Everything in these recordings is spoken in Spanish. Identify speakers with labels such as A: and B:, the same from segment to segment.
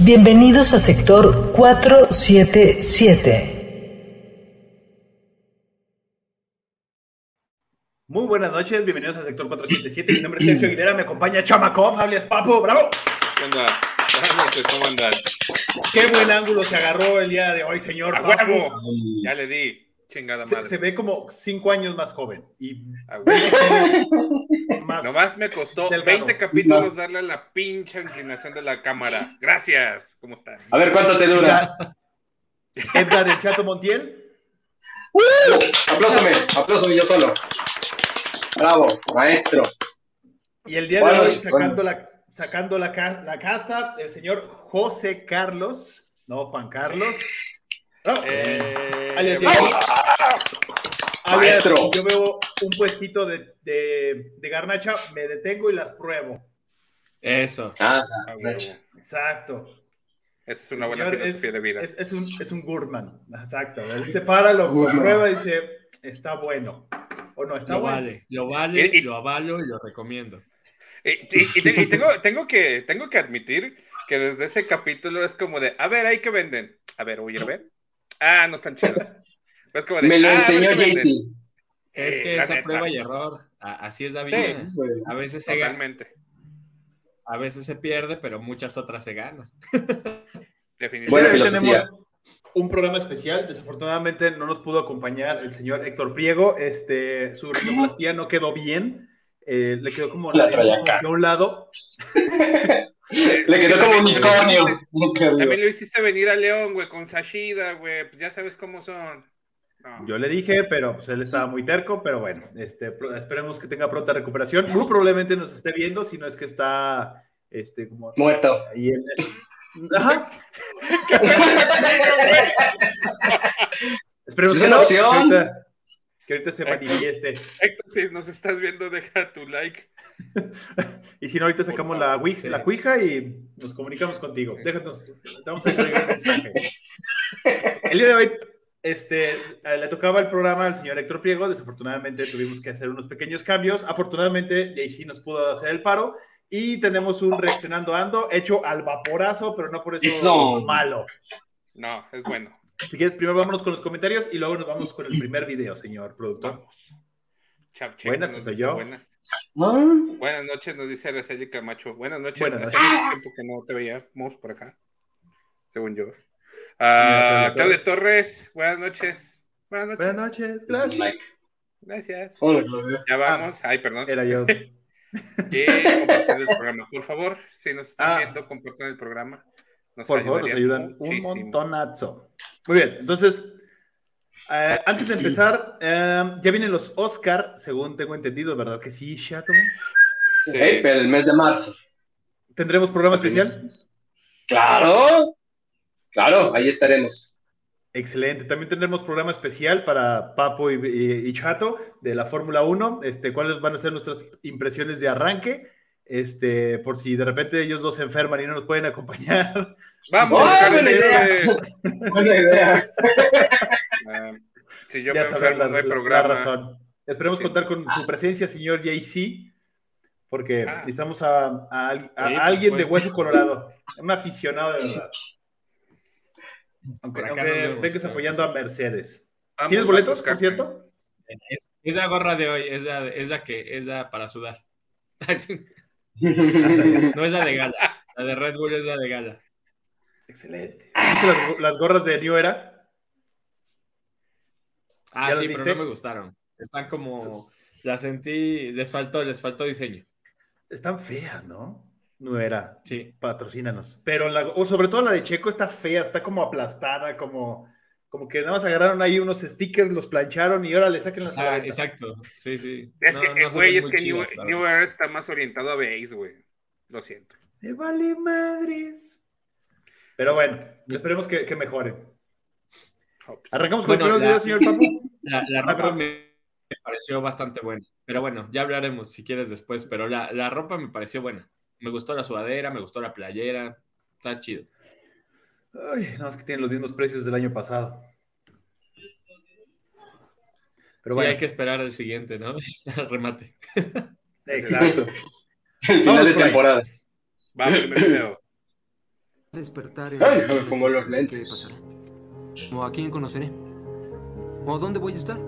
A: Bienvenidos a sector 477.
B: Muy buenas noches, bienvenidos a sector 477. Mi nombre es Sergio Aguilera, me acompaña Chamakov, alias Papo, bravo.
C: ¿Qué onda? Buenas noches, ¿cómo andan?
B: Qué buen ángulo se agarró el día de hoy, señor.
C: ¡A huevo! Ya le di, chingada
B: Se,
C: madre.
B: se ve como cinco años más joven y
C: A huevo.
B: más.
C: Nomás me costó
B: Delgado.
C: 20 capítulos darle a la pinche inclinación de la cámara. Gracias. ¿Cómo están?
D: A ver cuánto te dura.
B: Edgar el Chato Montiel.
D: Aplásame, aplásame yo solo. Bravo, maestro.
B: Y el día de hoy, sacando, la, sacando la, la casta, el señor José Carlos, no Juan Carlos. Bravo.
C: Eh,
B: Alias
C: bravo.
B: Diego. Alias,
D: Maestro.
B: Yo veo un puestito de, de, de garnacha, me detengo y las pruebo.
E: Eso.
D: Ah,
C: A huevo.
B: Exacto.
C: Esa es una buena
B: Señor,
C: filosofía
B: es,
C: de vida.
B: Es, es un, es un gourmand. Exacto. Él se para, lo prueba y dice, está bueno. O no, está
E: Lo
B: bueno.
E: vale, lo vale,
C: Y- y-
E: lo avalo y lo recomiendo.
C: Y, y- y te- y tengo, tengo, que, tengo que admitir que desde ese capítulo es como de, a ver, ¿ahí qué venden? A ver, voy a ir a ver. Ah, no están chidos. Es como de,
D: me lo
C: "Ah, a
D: enseñó
C: ¿qué venden?".
D: Jay-Z.
E: Es
C: Sí,
E: que
C: la
E: esa
C: neta,
E: prueba y error. a- Así es la
C: Sí.
E: vida. A veces se gana,
C: Totalmente.
E: a veces se pierde, pero muchas otras se ganan.
C: Definitivamente.
D: Buena filosofía.
B: tenemos un programa especial. Desafortunadamente no nos pudo acompañar el señor Héctor Priego. Este, su rinoplastía no quedó bien. Eh, le quedó como,
D: La acá.
B: hacia un lado.
D: Le quedó como
C: También-
D: unicornio.
C: También lo hiciste venir a León, güey, con Sashida, güey. Pues ya sabes cómo son. No.
B: Yo le dije, pero pues, él estaba muy terco. Pero bueno, este, esperemos que tenga pronta recuperación. Muy probablemente nos esté viendo, si no es que está este, como
D: Muerto.
B: ahí en Ajá. Esperemos
D: Es
B: que
D: una
B: no,
D: opción.
B: Que ahorita, que ahorita se manifieste.
C: Héctor, si nos estás viendo, deja tu like.
B: Y si no, ahorita sacamos la, ouija,
E: Sí.
B: la cuija y nos comunicamos contigo. Déjanos, te vamos a dejar un mensaje. El día de hoy este, eh, le tocaba el programa al señor Héctor Priego. Desafortunadamente tuvimos que hacer unos pequeños cambios. Afortunadamente, JC nos pudo hacer el paro. Y tenemos un reaccionando ando hecho al vaporazo, pero no por eso
D: Eso.
B: malo.
C: No, es bueno.
B: Si quieres, primero vámonos con los comentarios y luego nos vamos con el primer video, señor productor.
C: Vamos.
B: Buenas, soy yo.
C: Buenas.
D: Ah,
C: Buenas noches, nos dice Araceli Camacho. Buenas noches.
B: Buenas
C: Hace
B: noches.
C: mucho tiempo que no te veíamos por acá, según yo. Ah,
B: Claudia
C: Claudia
B: Torres.
C: Buenas noches. Buenas noches.
B: Buenas noches, gracias.
C: Gracias.
D: Hola.
C: Ya vamos. Ay, perdón.
B: Era yo.
C: Y compartiendo el programa. Por favor, si nos están
B: Ah.
C: viendo, compartan el programa. Nos
B: Por favor, nos ayudan un
C: muchísimo.
B: montonazo. Muy bien, entonces, eh, antes de empezar, eh, ya vienen los Oscar, según tengo entendido, ¿verdad que sí, Chato?
C: Sí.
D: Pero el mes de marzo.
B: ¿Tendremos programa especial?
D: Claro. Claro, ahí estaremos.
B: Excelente. También tendremos programa especial para Papo y, y- y Chato de la Fórmula 1. Este, ¿Cuáles van a ser nuestras impresiones de arranque? Este, por si de repente ellos dos se enferman y no nos pueden acompañar.
C: Vamos,
D: ¡Oh,
C: Carlos
D: buena idea! Buena idea.
C: Si yo
B: Ya
C: me enfermo,
B: la-
C: no hay
B: la- la
C: programa.
B: razón. Esperemos
C: Sí.
B: contar con su presencia, señor JC, porque
C: Ah.
B: necesitamos a, a al- a
E: Sí, por
B: alguien de hueso colorado, un aficionado de verdad. Aunque, aunque vengas apoyando a Mercedes.
C: Vamos,
B: ¿Tienes boletos, por cierto?
E: Es, es la gorra de hoy, es la, es la que es la para sudar. no es la de gala. La de Red Bull es la de gala.
B: Excelente. ¿Viste las, las gorras de New Era?
E: Ah,
B: ¿Ya las
E: sí, pero
B: viste?
E: no me gustaron. Están como.
B: Esos-
E: Las sentí. Les faltó, les faltó diseño.
B: Están feas, ¿no? New Era,
E: Sí.
B: patrocínanos. Pero la, o sobre todo la de Checo está fea, está como aplastada, como, como que nada más agarraron ahí unos stickers, los plancharon y ahora le saquen las
E: Ah, exacto. Sí, sí.
C: Es
E: No,
C: que,
E: no
C: güey, es que New,
E: verdad.
C: Era está más orientado a base, güey. Lo siento.
B: Me vale madres. Pero bueno, esperemos que, que mejoren. Arrancamos con
E: Bueno,
B: el primer
E: la-
B: video, señor Papu.
E: La, la
B: Ah,
E: ropa me, me pareció bastante buena. Pero bueno, ya hablaremos si quieres después. Pero la, la ropa me pareció buena. Me gustó la sudadera, me gustó la playera. Está chido.
B: Ay, no, es que tienen los mismos precios del año pasado. Pero
E: sí,
B: bueno,
E: hay que esperar al siguiente, ¿no? Al remate.
B: exacto.
D: El final
B: Vamos
D: de temporada.
C: Va, primer video.
F: despertar
D: Ay, como
F: sin
D: los lentes.
F: ¿Qué pasará? ¿O a quién conoceré? ¿O a dónde voy a estar?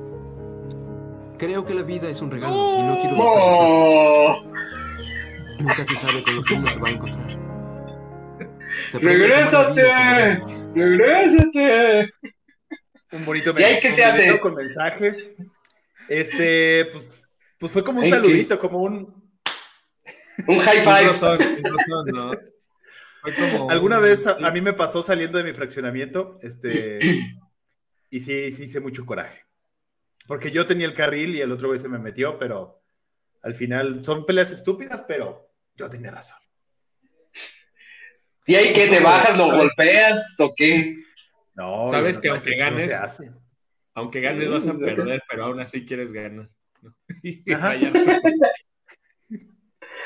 F: Creo que la vida es un regalo y no quiero desperdiciarlo. Nunca se sabe con lo que uno se va a encontrar. Se
D: ¡Regrésate!
F: vida.
D: ¡Regrésate!
B: Un bonito
D: ¿Y ahí
B: mensaje.
D: qué se
B: un
D: hace?
B: Con mensaje. Este, pues, pues fue como un
D: ¿En qué?
B: saludito, como un.
D: Un high
E: Un
D: five.
E: rozón, un rozón, ¿no? Como
B: Alguna
E: un-
B: vez a,
E: sí.
B: a mí me pasó saliendo de mi fraccionamiento, este, y sí, sí hice mucho coraje. Porque yo tenía el carril y el otro güey se me metió, pero al final son peleas estúpidas, pero yo tenía razón.
D: ¿Y ahí que te bajas, lo golpeas o qué?
B: No,
E: Sabes
B: no,
E: que
B: no,
E: aunque
B: no
E: ganes-
B: se hace.
E: Aunque ganes vas a perder, pero aún así quieres ganar. ¿no?
B: Ajá.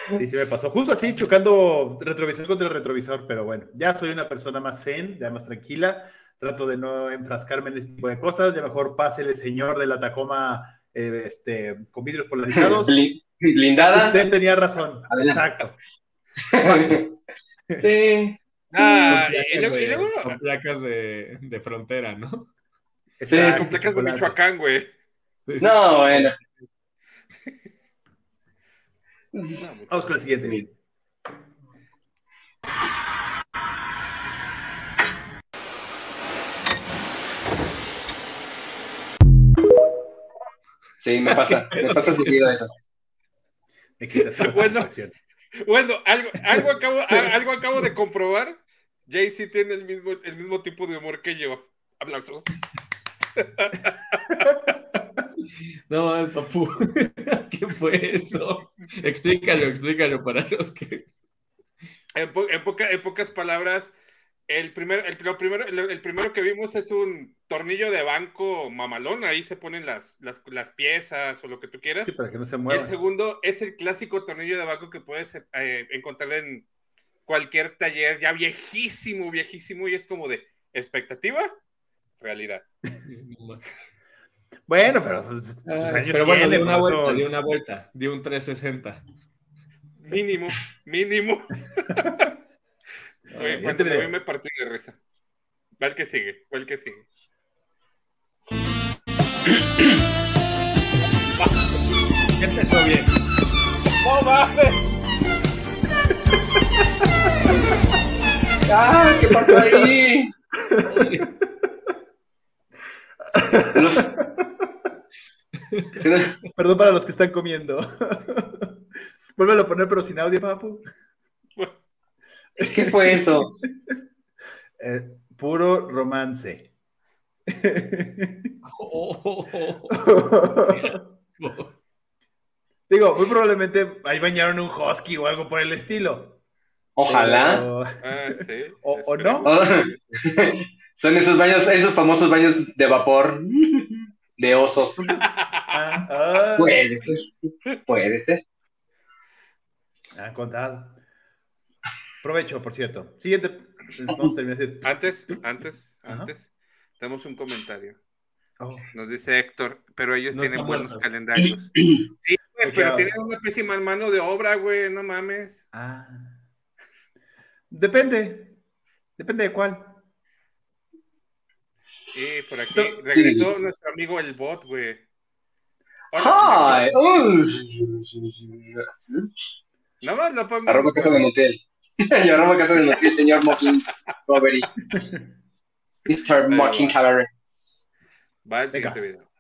B: Sí, sí me pasó. Justo así, chocando retrovisor contra retrovisor, pero bueno, ya soy una persona más zen, ya más tranquila. Trato de no enfrascarme en este tipo de cosas. Ya mejor pásele, señor de la Tacoma eh, este, con vidrios polarizados.
D: Bli- Blindada.
B: Usted tenía razón.
D: Adelante.
B: Exacto.
D: Sí.
C: Ah, y, luego,
E: con placas de, de frontera, ¿no?
D: Sí,
B: Exacto,
C: con placas de. Michoacán, güey.
E: Sí, sí.
D: No, bueno.
B: Vamos con el siguiente.
D: Sí, me pasa. Me pasa seguido eso.
B: Me
C: Bueno. Bueno, algo, algo, acabo, algo acabo de comprobar. Jay-Z tiene el mismo, el mismo tipo de humor que yo. Aplausos.
E: No, papu. ¿Qué fue eso? Explícalo, explícalo para los que.
C: En, po- en poca- en pocas palabras, el, primer, el, lo primero, el, el primero que vimos es un tornillo de banco mamalón. Ahí se ponen las, las, las piezas o lo que tú quieras.
B: Sí, para que no se mueva.
C: el segundo es el clásico tornillo de banco que puedes eh, encontrar en cualquier taller ya viejísimo, viejísimo, y es como de expectativa, realidad.
B: Bueno, pero
E: Ay,
B: años
E: Pero bueno,
B: tiene,
E: dio una vuelta,
B: eso-
E: dio una vuelta, dio un 360.
C: Mínimo, mínimo. Oye, cuando
B: veo.
C: vi me partí de risa. ¿Cuál que sigue? ¿Cuál que sigue?
E: ¿Qué empezó bien?
C: ¡No mames!
D: ¡Ah! ¿Qué pasó ahí? No-
B: Perdón para los que están comiendo. Vuélvelo a poner, pero sin audio, papu.
D: ¿Qué fue eso?
B: Eh, puro romance.
E: Oh,
B: Digo, muy probablemente ahí bañaron un husky o algo por el estilo.
D: Ojalá.
B: Pero-
C: Ah, sí.
B: ¿O- o
C: esperemos.
D: Son esos baños, esos famosos baños de vapor de osos.
B: Ah, ah,
D: Puede ser. Puede ser.
B: han contado. Provecho, por cierto. Siguiente. Vamos a terminar.
C: Antes, antes,
B: Ajá.
C: antes, tenemos un comentario.
B: Oh,
C: Nos dice Héctor, pero ellos
E: No
C: tienen buenos calendarios. Sí, güey, pero
B: ahora.
C: tienen una pésima mano de obra, güey, no mames.
B: ah. Depende. Depende de cuál.
C: Y por aquí
B: Sí.
C: regresó nuestro amigo el bot, güey. Señor. Nada más lo pongo.
D: Arroba casa de motel. Yo arroba casa de motel, señor Mocking Robbery. Mr. Mocking Cabaret.
C: Va el
B: Venga.
C: siguiente video.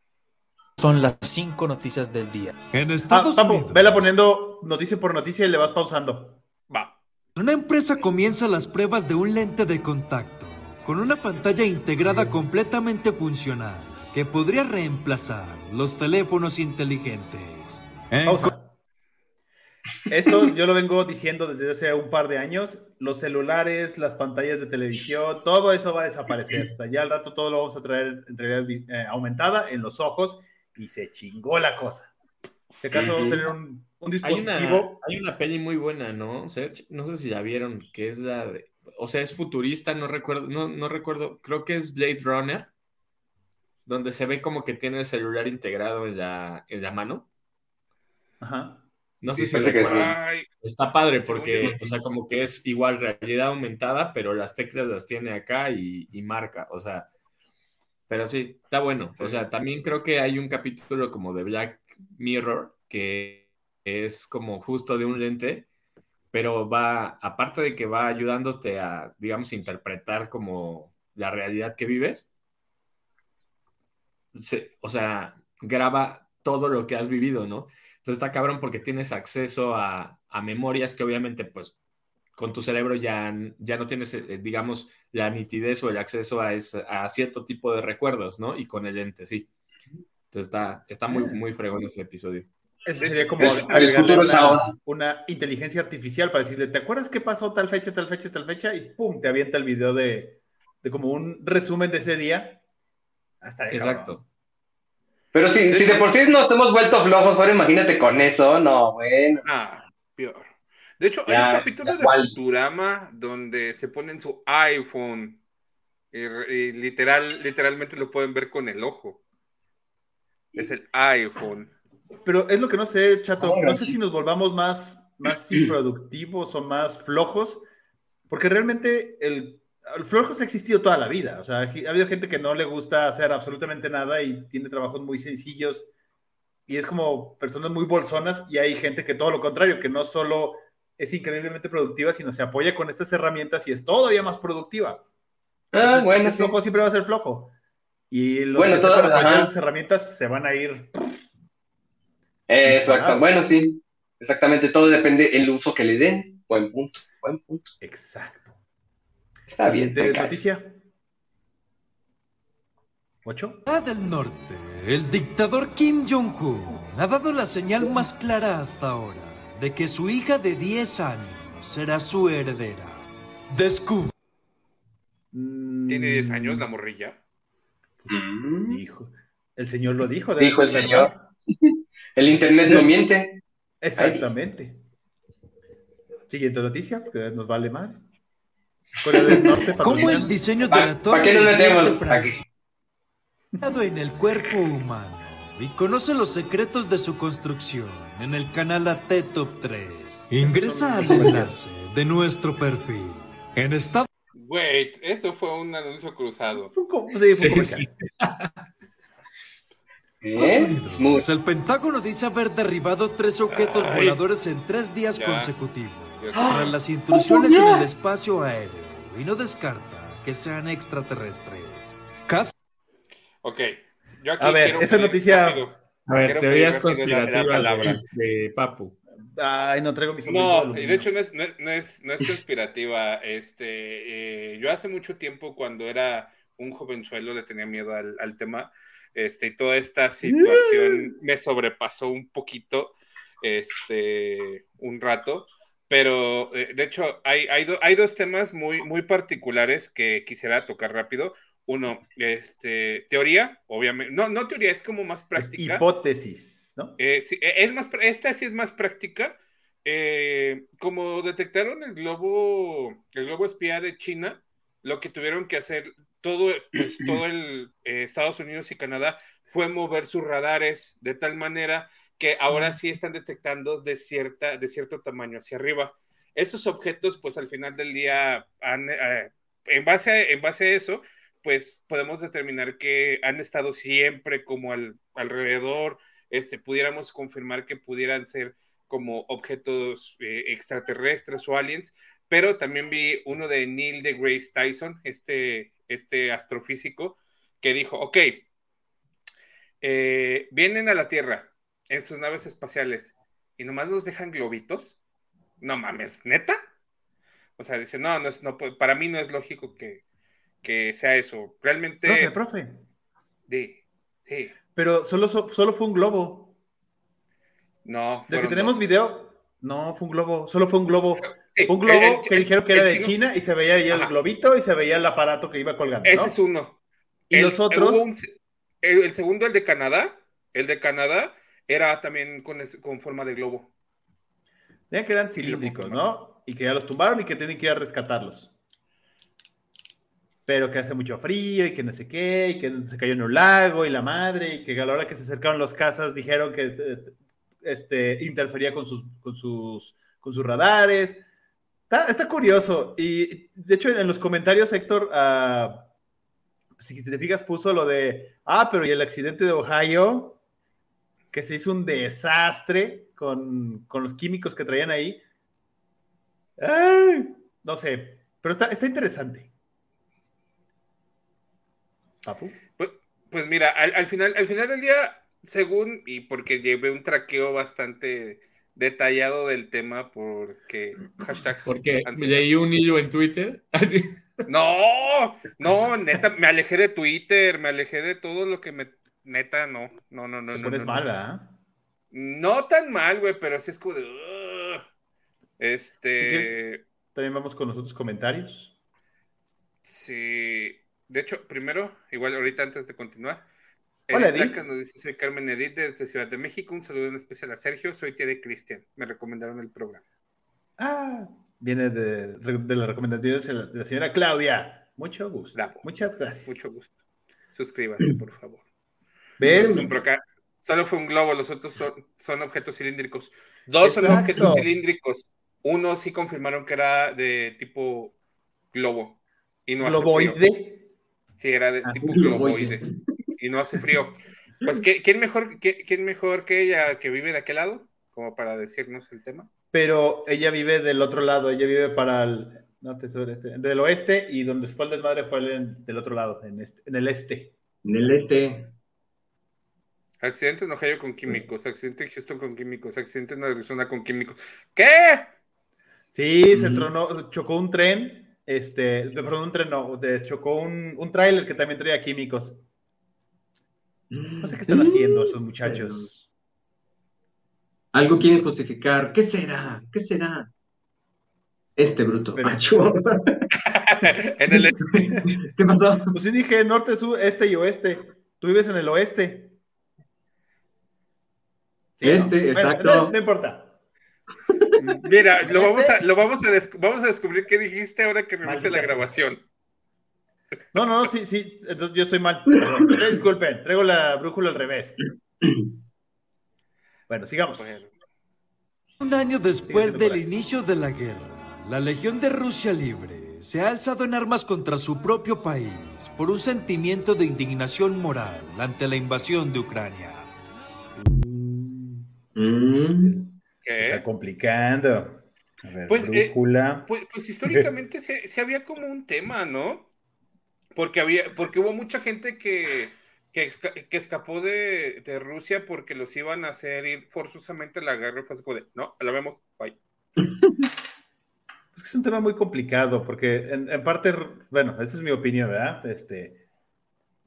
G: Son las cinco noticias del día.
H: En
B: Ah,
H: Estados
B: papu,
H: Unidos,
B: vela poniendo noticia por noticia y le vas pausando.
C: Va.
H: una empresa comienza las pruebas de un lente de contacto con una pantalla integrada completamente funcional que podría reemplazar los teléfonos inteligentes. En
B: Pausa. Eso yo lo vengo diciendo desde hace un par de años. Los celulares, las pantallas de televisión, todo eso va a desaparecer. O sea, ya al rato todo lo vamos a traer en realidad eh, aumentada en los ojos y se chingó la cosa. En este caso vamos a tener un, un
E: Hay
B: dispositivo.
E: una, hay una peli muy buena, ¿no, Serge? No sé si la vieron, que es la de. O sea, es futurista, no recuerdo, no, no recuerdo, creo que es Blade Runner, donde se ve como que tiene el celular integrado en la, en la mano.
B: Ajá.
E: No sé
D: Sí,
E: si
D: que.
C: Ay,
E: Está padre porque, o sea, como que es igual realidad aumentada, pero las teclas las tiene acá y, y marca, o sea, pero sí, está bueno. O
C: Sí.
E: sea, también creo que hay un capítulo como de Black Mirror que es como justo de un lente, pero va, aparte de que va ayudándote a, digamos, interpretar como la realidad que vives, se- o sea, graba todo lo que has vivido, ¿no? Entonces está cabrón porque tienes acceso a, a memorias que obviamente pues con tu cerebro ya, ya no tienes, eh, digamos, la nitidez o el acceso a, ese- a cierto tipo de recuerdos, ¿no? Y con el lente, sí. Entonces está, está muy, muy fregón ese episodio.
B: Eso sería como
D: El- el
B: agregarle
D: futuro es
B: una,
D: ahora.
B: una inteligencia artificial para decirle, ¿te acuerdas qué pasó tal fecha, tal fecha, tal fecha? Y pum, te avienta el video de, de como un resumen de ese día. Hasta de
E: Exacto.
D: Pero si, si de por sí nos hemos vuelto flojos, ahora imagínate con eso, no, bueno.
C: Ah, peor. De hecho, hay un capítulo de. Futurama donde se ponen su iPhone y, y literal, literalmente lo pueden ver con el ojo. Es el iPhone.
B: Pero es lo que no sé, Chato.
D: Ahora
B: no sé
D: sí.
B: si nos volvamos más, más improductivos o más flojos, porque realmente el, el flojos ha existido toda la vida. O sea, ha habido gente que no le gusta hacer absolutamente nada y tiene trabajos muy sencillos y es como personas muy bolsonas y hay gente que todo lo contrario, que no solo es increíblemente productiva, sino se apoya con estas herramientas y es todavía más productiva.
D: Ah,
B: Entonces,
D: bueno,
B: el
D: sí.
B: flojo siempre va a ser flojo. Y los
D: Bueno, ajá.
B: esas herramientas se van a ir
D: Exacto. Bueno, sí. Exactamente, todo depende del uso que le den. Buen punto, buen punto.
B: Exacto.
D: Está bien. Venga.
B: noticia. ¿Ocho?
H: Corea del Norte, el dictador Kim Jong-un ha dado la señal más clara hasta ahora de que su hija de 10 años será su heredera. Descubre.
C: Tiene 10 años la morrilla.
D: Mm,
B: Dijo. El señor lo dijo.
D: Dijo el señor. El internet no miente.
B: Exactamente. Siguiente noticia, porque nos vale más. Corea del Norte
H: ¿Cómo el diseño de
D: ¿Para
H: la torre
D: qué nos metemos? ¿Para?
H: Francia en el cuerpo humano y conoce los secretos de su construcción en el canal AT Top 3. Ingresa al enlace de nuestro perfil. En Estados
C: Wait, eso fue un anuncio cruzado.
B: Fue un co- sí, fue un
E: Sí, sí.
D: ¿Eh?
H: Unidos,
D: Smooth.
H: el Pentágono dice haber derribado tres objetos
C: Ay.
H: voladores en tres días
C: Ya.
H: consecutivos tras las intrusiones en el espacio aéreo y no descarta que sean extraterrestres. Casi
C: Ok, yo aquí
B: A ver,
C: quiero
B: esa noticia-
C: rápido.
E: A ver,
C: Quiero
E: teorías
C: rápido la- la
E: conspirativas
C: palabra.
E: de, de Papu.
B: Ay, no traigo mi sombrero de
C: No, y de hecho no es, no es, no es, no es conspirativa. Este, eh, yo hace mucho tiempo, cuando era un jovenzuelo, le tenía miedo al, al tema. Este, y toda esta situación me sobrepasó un poquito, este, un rato. Pero eh, de hecho, hay, hay, do- hay dos temas muy, muy particulares que quisiera tocar rápido. Uno, este, teoría, obviamente. No, no teoría, es como más
B: Es
C: práctica.
B: hipótesis, ¿no?
C: Eh, sí, eh, es más, esta sí es más práctica. Eh, como detectaron el globo, el globo espía de China, lo que tuvieron que hacer todo, pues, todo el eh, Estados Unidos y Canadá fue mover sus radares de tal manera que ahora sí están detectando de cierta, de cierto tamaño hacia arriba. Esos objetos, pues al final del día, han, eh, en, base a, en base a eso, pues podemos determinar que han estado siempre como al, alrededor este, pudiéramos confirmar que pudieran ser como objetos eh, extraterrestres o aliens, pero también vi uno de Neil deGrasse Tyson, este, este astrofísico, que dijo, ok, eh, vienen a la Tierra en sus naves espaciales y nomás nos dejan globitos. No mames, neta. O sea, dice, no, no es, no, para mí no es lógico que, que sea eso. Realmente,
B: Profe, profe.
C: sí,
B: Pero solo, so- solo fue un globo.
C: no.
B: De que tenemos
C: dos.
B: video. No, fue un globo, solo fue un globo.
C: Sí,
B: un globo
C: el- el-
B: que dijeron que era de
C: chino-
B: China y se veía ahí el
C: Ajá.
B: globito y se veía el aparato que iba colgando.
C: Ese
B: ¿no?
C: es uno.
B: Y los otros,
C: un el, segundo, el de Canadá, el de Canadá era también con, con forma de globo.
B: ya que eran cilíndricos, ¿no? Y que ya los tumbaron y que tienen que ir a rescatarlos. Pero que hace mucho frío y que no sé qué, y que se cayó en un lago y la madre, y que a la hora que se acercaron los cazas dijeron que este, este, interfería con sus, con, sus, con sus radares. Está, curioso. Y de hecho, en los comentarios, Héctor, ah, si te fijas, puso lo de, ah, pero y el accidente de Ohio, que se hizo un desastre con, con los químicos que traían ahí. No sé, pero está, está interesante.
C: Pues, pues mira, al final, al final del día, según, y porque llevé un traqueo bastante detallado del tema, porque hashtag
E: Porque
C: ansiedad.
E: leí un hilo en Twitter. Así.
C: No, no, neta, me alejé de Twitter, me alejé de todo lo que me. Neta, no, no, no, no.
B: Te
C: no,
B: pones
C: no, no.
B: mala, ¿ah?
C: No tan mal, güey, pero sí es como de. "Ugh". Este.
B: quieres- También vamos con los otros comentarios.
C: Sí. De hecho, primero, igual ahorita antes de continuar.
B: Hola,
C: Edith
B: Edith.
C: Laca nos dice: Soy Carmen Edith desde Ciudad de México. Un saludo en especial a Sergio. Soy tía de Cristian. Me recomendaron el programa.
B: Ah, viene de, de las recomendaciones de la, señora Claudia. Mucho gusto.
C: Bravo.
B: Muchas gracias.
C: Mucho gusto. Suscríbase, por favor.
B: ¿Ves?
C: Solo fue un globo, los otros son, son objetos cilíndricos. Dos son objetos cilíndricos. Uno sí confirmaron que era de tipo globo. Y no.
B: Globoide.
C: Sí, era de
B: Ah,
C: tipo
D: globoide.
C: globoide. Y no hace frío. Pues, ¿qué- ¿quién mejor, qué- quién mejor que ella que vive de aquel lado? Como para decirnos el tema.
B: Pero ella vive del otro lado, ella vive para el norte, sur, este, del oeste, y donde fue el desmadre fue el- del otro lado, en, este- en el este.
D: En el este.
C: Accidente en Ohio con químicos, accidente en Houston con químicos, accidente en Arizona con químicos. ¿Qué?
B: Sí, se
D: Ujú.
B: tronó, chocó un tren, este, perdón, un tren no, de- chocó un, un tráiler que también traía químicos. No sé qué están haciendo esos muchachos.
D: Algo quieren justificar. ¿Qué será? ¿Qué será? Este bruto.
B: Pero-
D: Achú.
C: en el
D: ¿Qué pasó?
B: Pues sí dije norte, sur, este y oeste. Tú vives en el oeste. Sí, ¿no?
D: Este,
B: Bueno,
D: exacto.
B: no, no importa.
C: Mira, lo vamos a, lo vamos a, des- vamos a descubrir qué dijiste ahora que revise
B: Maldita
C: la
B: sea.
C: grabación.
B: No, no, no, sí, sí, entonces yo estoy mal. Perdón. Disculpen, traigo la brújula al revés. Bueno, sigamos.
H: Un año después
B: Sí,
H: del inicio de la guerra, la Legión de Rusia Libre se ha alzado en armas contra su propio país por un sentimiento de indignación moral ante la invasión de Ucrania.
D: Mm.
C: ¿qué?
B: Está complicando. A ver,
C: Pues, eh,
B: brújula.
C: Pues, pues históricamente se, se había como un tema, ¿no? Porque había, porque hubo mucha gente que, que, esca- que escapó de, de Rusia porque los iban a hacer ir forzosamente a la guerra. y Fue así como de, no, la vemos, bye.
B: Es un tema muy complicado porque en, en parte, bueno, esa es mi opinión, ¿verdad? Este,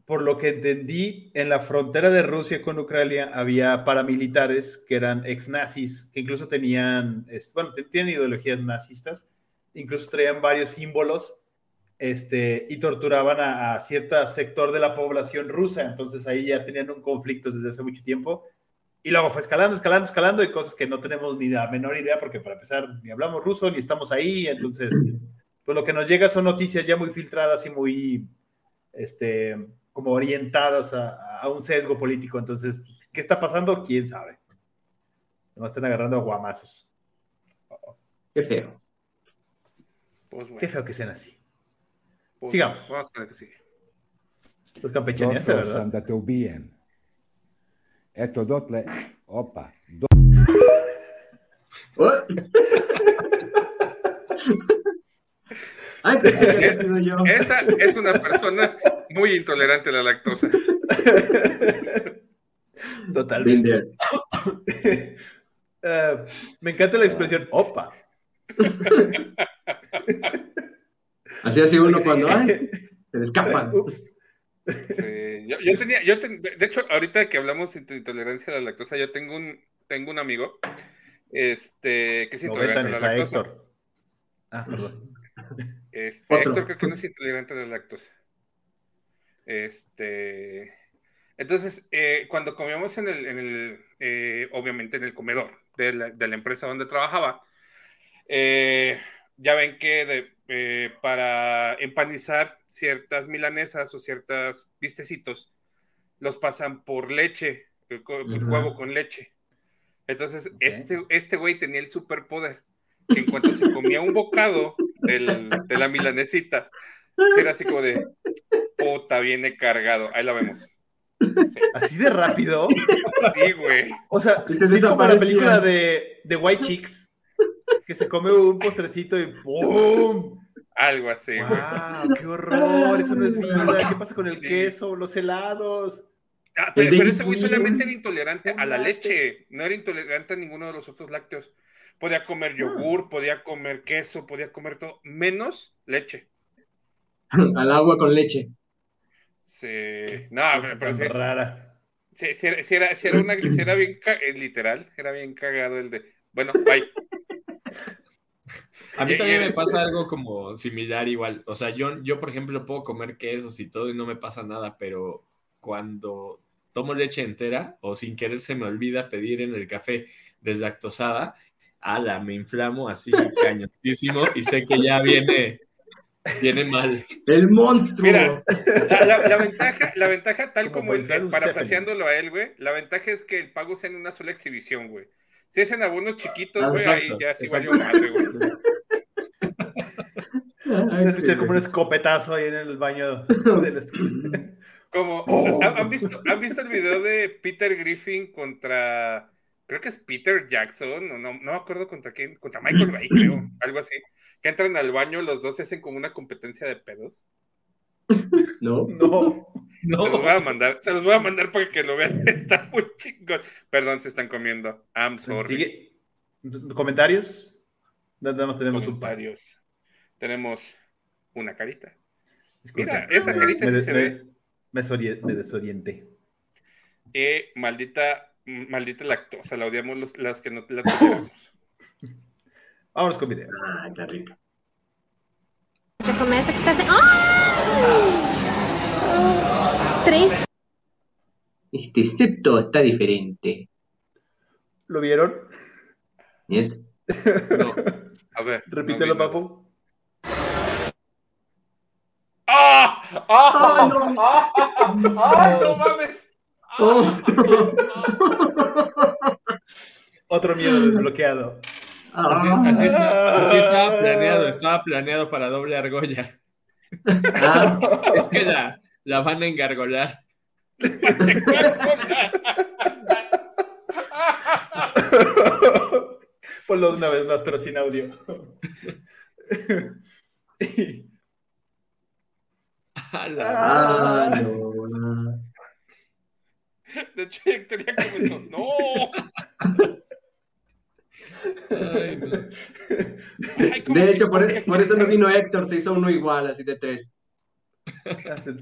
B: por lo que entendí, en la frontera de Rusia con Ucrania había paramilitares que eran ex nazis, que incluso tenían, bueno, tienen ideologías nazistas, incluso traían varios símbolos este, y torturaban a, a cierto sector de la población rusa. Entonces ahí ya tenían un conflicto desde hace mucho tiempo. Y luego fue escalando, escalando, escalando y cosas que no tenemos ni la menor idea, porque para empezar, ni hablamos ruso, ni estamos ahí. Entonces, pues lo que nos llega son noticias ya muy filtradas y muy, este, como orientadas a, a un sesgo político. Entonces, ¿qué está pasando? ¿Quién sabe? Nomás están agarrando a guamazos.
D: Qué feo.
C: Pues bueno,
B: Qué feo que sean así.
C: Pues
B: sigamos.
C: Vamos con el que sigue.
B: Los campechaneaste, ¿verdad?
I: sam da te ubijem. Eto dotle, opa, do...
D: Ay, que yo.
C: Esa es una persona muy intolerante a la lactosa.
B: Totalmente. Eh, me encanta la expresión opa.
D: Así así uno cuando ay, se le escapan.
C: Sí, yo, yo tenía, yo ten- de hecho, ahorita que hablamos de intolerancia a la lactosa, yo tengo un, tengo un amigo Este, que es intolerante a
B: es
C: la
B: a
C: lactosa.
B: Héctor. Ah, perdón.
C: Este,
D: Otro.
C: Héctor creo que no es intolerante a la lactosa. Este. Entonces, eh, cuando comíamos en el, en el eh, obviamente en el comedor de la, de la empresa donde trabajaba, eh, ya ven que de- eh, para empanizar ciertas milanesas o ciertos vistecitos, los pasan por leche, eh, por huevo con leche. Entonces, este, este güey tenía el superpoder que en cuanto se comía un bocado del- de la milanesita, era así como de puta, viene cargado. Ahí la vemos.
B: Así de rápido.
C: Sí, güey.
B: O sea, sí es como la película de, de White Chicks, que se come un postrecito y ¡pum!
C: Algo así.
B: ¡Wow! ¡Qué horror! Eso no es vida. ¿Qué pasa con el
C: Sí.
B: queso, los helados?
C: Ah, pero, ese güey solamente era intolerante a la leche, no era intolerante a ninguno de los otros lácteos. Podía comer yogur, podía comer queso, podía comer todo, menos leche.
D: Al agua con leche.
C: Sí. No, pero, sí,
B: rara.
C: sí, sí era, sí era- sí era una, sí era bien, eh, literal, era bien cagado el de, bueno, bye.
E: A mí también me pasa algo como similar igual. O sea, yo, yo, por ejemplo, puedo comer quesos y todo y no me pasa nada, pero cuando tomo leche entera o sin querer se me olvida pedir en el café deslactosada, ala, me inflamo así cañosísimo y sé que ya viene, viene mal.
D: El monstruo.
C: Mira, la, la- la ventaja, la ventaja, tal
B: Como
C: como, el, parafraseándolo a él, güey, la ventaja es que el pago sea en una sola exhibición, güey. Si es en abonos chiquitos,
E: Ah,
C: güey, ahí ya sí
E: exacto.
C: valió madre, güey.
D: Ay,
B: Se escucha
D: qué
B: como un escopetazo ahí en el baño de la escuela.
C: Como,
B: Oh.
C: ¿han, visto, ¿han visto el video de Peter Griffin contra, creo que es Peter Jackson, o no, no me acuerdo contra quién, contra Michael Bay, creo, algo así, que entran al baño, los dos se hacen como una competencia de pedos.
D: No.
B: No.
C: Se los voy a mandar, se los voy a mandar para que lo vean, está muy chingón. Perdón, se están comiendo. I'm sorry.
B: Sigue. ¿Comentarios? Nada más tenemos un par.
C: Tenemos una carita. Mira, esa
B: me-
C: carita
B: me,
C: sí se
B: me-
C: ve.
B: me sorie- me desorienté.
C: Eh, maldita, maldita lactosa, la odiamos los, las que no la toleramos.
B: Vámonos con video.
D: Ah, qué rico.
J: Já começa que tá sem. Ah! Três
D: Este septo está diferente.
B: ¿Lo vieron?
D: ¿Niet?
E: No.
C: A ver.
B: Repítelo,
C: no vi nada.
B: papu.
C: ¡Ah! ¡Ah!
D: ¡Ah, no!
C: ¡Ah! ¡Ay, no mames!
D: Oh.
B: Otro miedo desbloqueado.
E: Así,
D: Ah.
E: así está- así estaba planeado, estaba planeado para doble argolla.
D: Ah,
E: Es que la, la van a engargolar.
B: Ponlo de una vez más, pero sin audio.
E: Ala.
D: ah, no.
C: De hecho, Héctor ya comentó, ¡no!
E: Ay, no.
C: Ay,
D: De
C: que-
D: hecho, por,
C: como que
D: por eso no vino Héctor, se hizo uno igual, así de tres.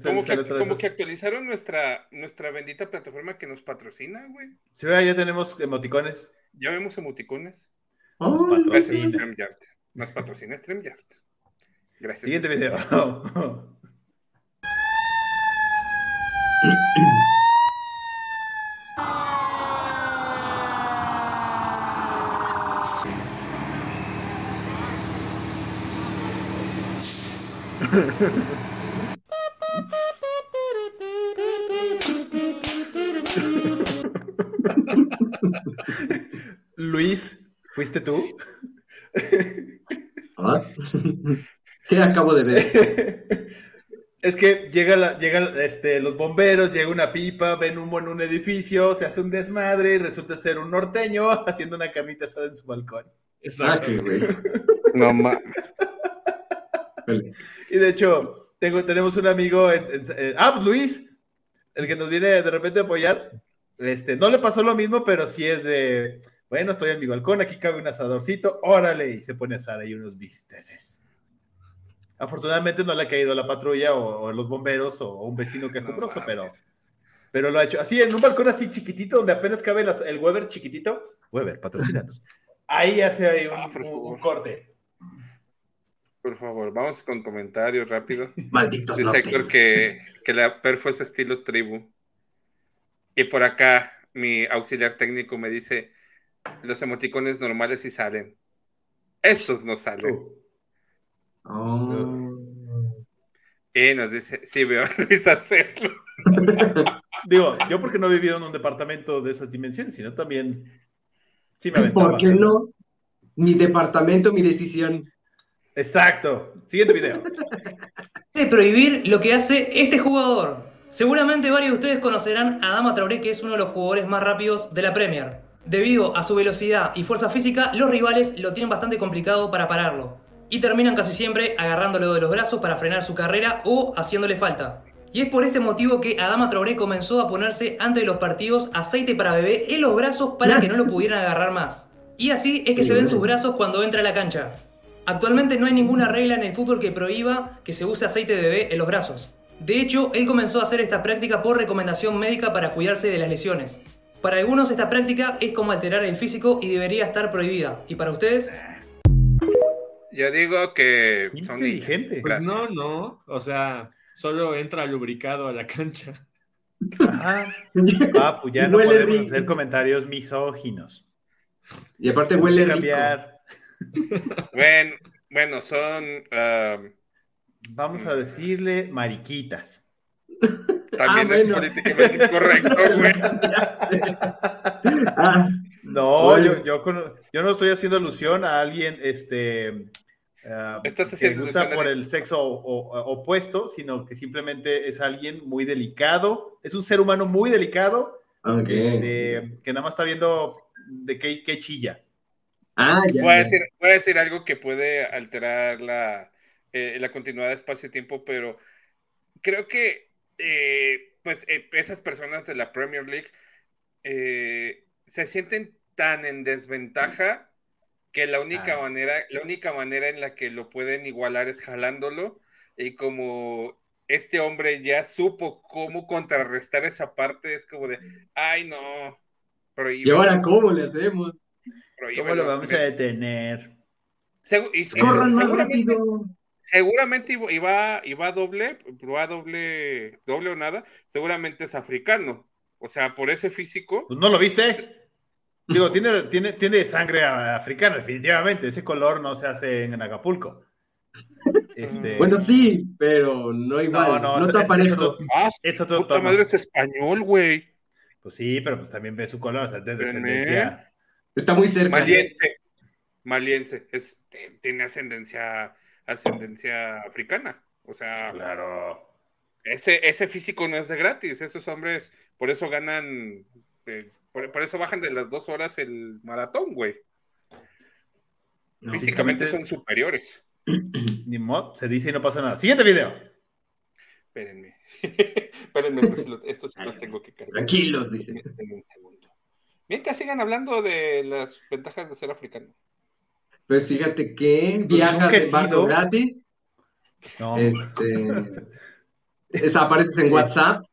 C: Como que, como que actualizaron nuestra, nuestra bendita plataforma que nos patrocina, güey.
B: Sí, ya tenemos emoticones.
C: Ya vemos emoticones.
B: Patrocina.
C: Gracias,
B: Patrocina.
C: StreamYard. Nos patrocina StreamYard. Gracias.
B: Siguiente
C: StreamYard.
B: video. Luis, ¿fuiste tú?
D: Ah. ¿Qué acabo de ver?
B: Es que llega la, llegan este, los bomberos, llega una pipa, ven humo en un edificio, se hace un desmadre y resulta ser un norteño haciendo una carnita asada en su balcón.
E: Exacto.
D: güey.
C: No mames.
B: Y de hecho, tengo, tenemos un amigo, en- en- eh, ah, pues Luis, el que nos viene de repente a apoyar. Este, no le pasó lo mismo, pero sí es de, bueno, estoy en mi balcón, aquí cabe un asadorcito, órale, y se pone a asar ahí unos bisteces. Afortunadamente no le ha caído la patrulla o, o los bomberos o un vecino que
C: No
B: quejumbroso, pero, pero lo ha hecho. Así, en un balcón así chiquitito, donde apenas cabe las- el Weber chiquitito. Weber, patrocinanos. Ahí hace ahí un,
C: Ah,
B: un- corte.
C: Por favor, vamos con comentarios rápido.
D: Malditos
C: Dice. Héctor que, que la perfo es estilo tribu. Y por acá, mi auxiliar técnico me dice: los emoticones normales sí salen. Estos no salen.
D: Oh.
C: Y nos dice: sí, veo Luis hacerlo.
B: Digo, yo porque no he vivido en un departamento de esas dimensiones, sino también sí me aventaba.
D: ¿Por qué no? Mi departamento, mi decisión.
B: Exacto. Siguiente video.
K: de prohibir lo que hace este jugador. Seguramente varios de ustedes conocerán a Adama Traoré, que es uno de los jugadores más rápidos de la Premier. Debido a su velocidad y fuerza física, los rivales lo tienen bastante complicado para pararlo. Y terminan casi siempre agarrándolo de los brazos para frenar su carrera o haciéndole falta. Y es por este motivo que Adama Traoré comenzó a ponerse antes de los partidos aceite para bebé en los brazos para que no lo pudieran agarrar más. Y así es que se ven sus brazos cuando entra a la cancha. Actualmente no hay ninguna regla en el fútbol que prohíba que se use aceite de bebé en los brazos. De hecho, él comenzó a hacer esta práctica por recomendación médica para cuidarse de las lesiones. Para algunos esta práctica es como alterar el físico y debería estar prohibida. ¿Y para ustedes?
C: Yo digo que son
B: Inteligente.
C: niñas.
E: Pues no, no. O sea, solo entra lubricado a la cancha.
B: Ajá. Papu, ya no
D: Huele
B: podemos
D: rico.
B: hacer comentarios misóginos.
D: Y aparte huele
B: que
D: rico.
B: cambiar.
C: Bueno, bueno, son. ah,
B: Vamos a decirle mariquitas.
C: también
D: Ah,
C: es
D: bueno.
C: políticamente incorrecto, güey.
D: Ah,
B: No, yo, yo, cono- yo no estoy haciendo alusión a alguien este, ah,
C: Estás
B: que
C: haciendo
B: gusta
C: alusión a-
B: por el sexo o- o- opuesto, sino que simplemente es alguien muy delicado, es un ser humano muy delicado,
D: ok.
B: este, que nada más está viendo de qué, qué chilla.
D: Ah, ya.
C: Voy a
D: ya.
C: decir, voy a decir algo que puede alterar la, eh, la continuidad de espacio-tiempo, pero creo que eh, pues eh, esas personas de la Premier League eh, se sienten tan en desventaja que la única
B: Ah.
C: manera, la única manera en la que lo pueden igualar es jalándolo y como este hombre ya supo cómo contrarrestar esa parte, es como de, ay no,
D: ¿Y
C: prohíbelo,
D: ahora cómo le hacemos?
B: ¿Cómo
C: prohíbelo".
B: lo vamos a detener?
C: Segu- y- y-
D: ¡Corran más
C: seguramente,
D: rápido!
C: seguramente iba, iba, iba doble, iba doble, doble o nada, seguramente es africano. O sea, por ese físico,
B: Pues, ¿No lo viste? Digo, tiene, tiene, tiene sangre africana, definitivamente. Ese color no se hace en Acapulco. Este,
D: Bueno, sí, pero no igual. No,
B: es-
D: está
B: es-
D: parejo.
B: es otro-
C: ah,
B: es otro
C: puta
B: tono.
C: madre es español, güey.
B: Pues sí, pero pues también ve su color, o sea, de
C: René.
B: descendencia.
D: Está muy cerca.
C: Maliense. Maliense. Es, eh, tiene ascendencia, ascendencia africana. O sea,
B: Claro.
C: ese, ese físico no es de gratis. Esos hombres, por eso ganan, eh, por, por eso bajan de las dos horas el maratón, güey.
D: No,
C: Físicamente
B: físicamente-
C: son superiores.
B: Ni modo, se dice y no pasa nada. Siguiente video.
C: Espérenme. Espérenme, esto sí lo- esto sí los tengo que cargar.
D: Tranquilos, dice.
C: Un segundo. Mientras sigan hablando de las ventajas de ser africano.
D: Pues fíjate que viajas
B: nunca he
D: en barco gratis.
B: No.
D: Este, es- apareces en WhatsApp.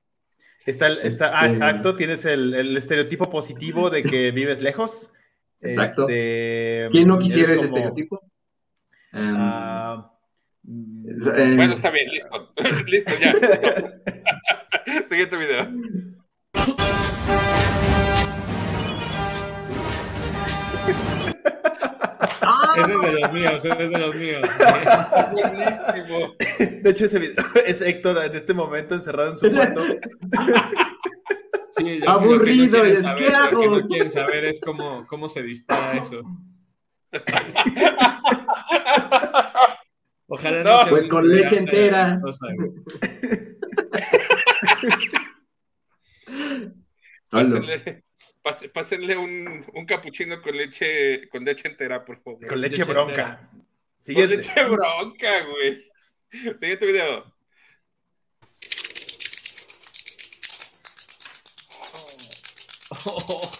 B: Está, el- está, ah,
D: Este-
B: exacto, tienes el, el estereotipo positivo de que vives lejos.
D: Exacto.
B: Este,
D: ¿Quién no quisiera ese
B: como,
D: estereotipo? Em,
B: ah,
D: em,
C: Bueno, está bien, listo. listo, ya. Siguiente video.
E: Ese es de los míos, ese es de los míos.
C: Es buenísimo.
B: de hecho, ese video es Héctor en este momento encerrado en su cuarto.
E: Sí,
D: Aburrido,
E: que no
D: y
E: quieren
D: es,
E: saber,
D: ¿qué
E: lo que
D: hago?
E: no quieren saber es cómo, cómo se dispara eso. Ojalá no,
C: No,
D: pues con leche entera.
E: cosa.
C: Pase- pásenle un, un capuchino con leche, con leche entera, por favor.
B: Con leche
E: Leche
B: bronca.
C: Con leche bronca, güey. Siguiente video.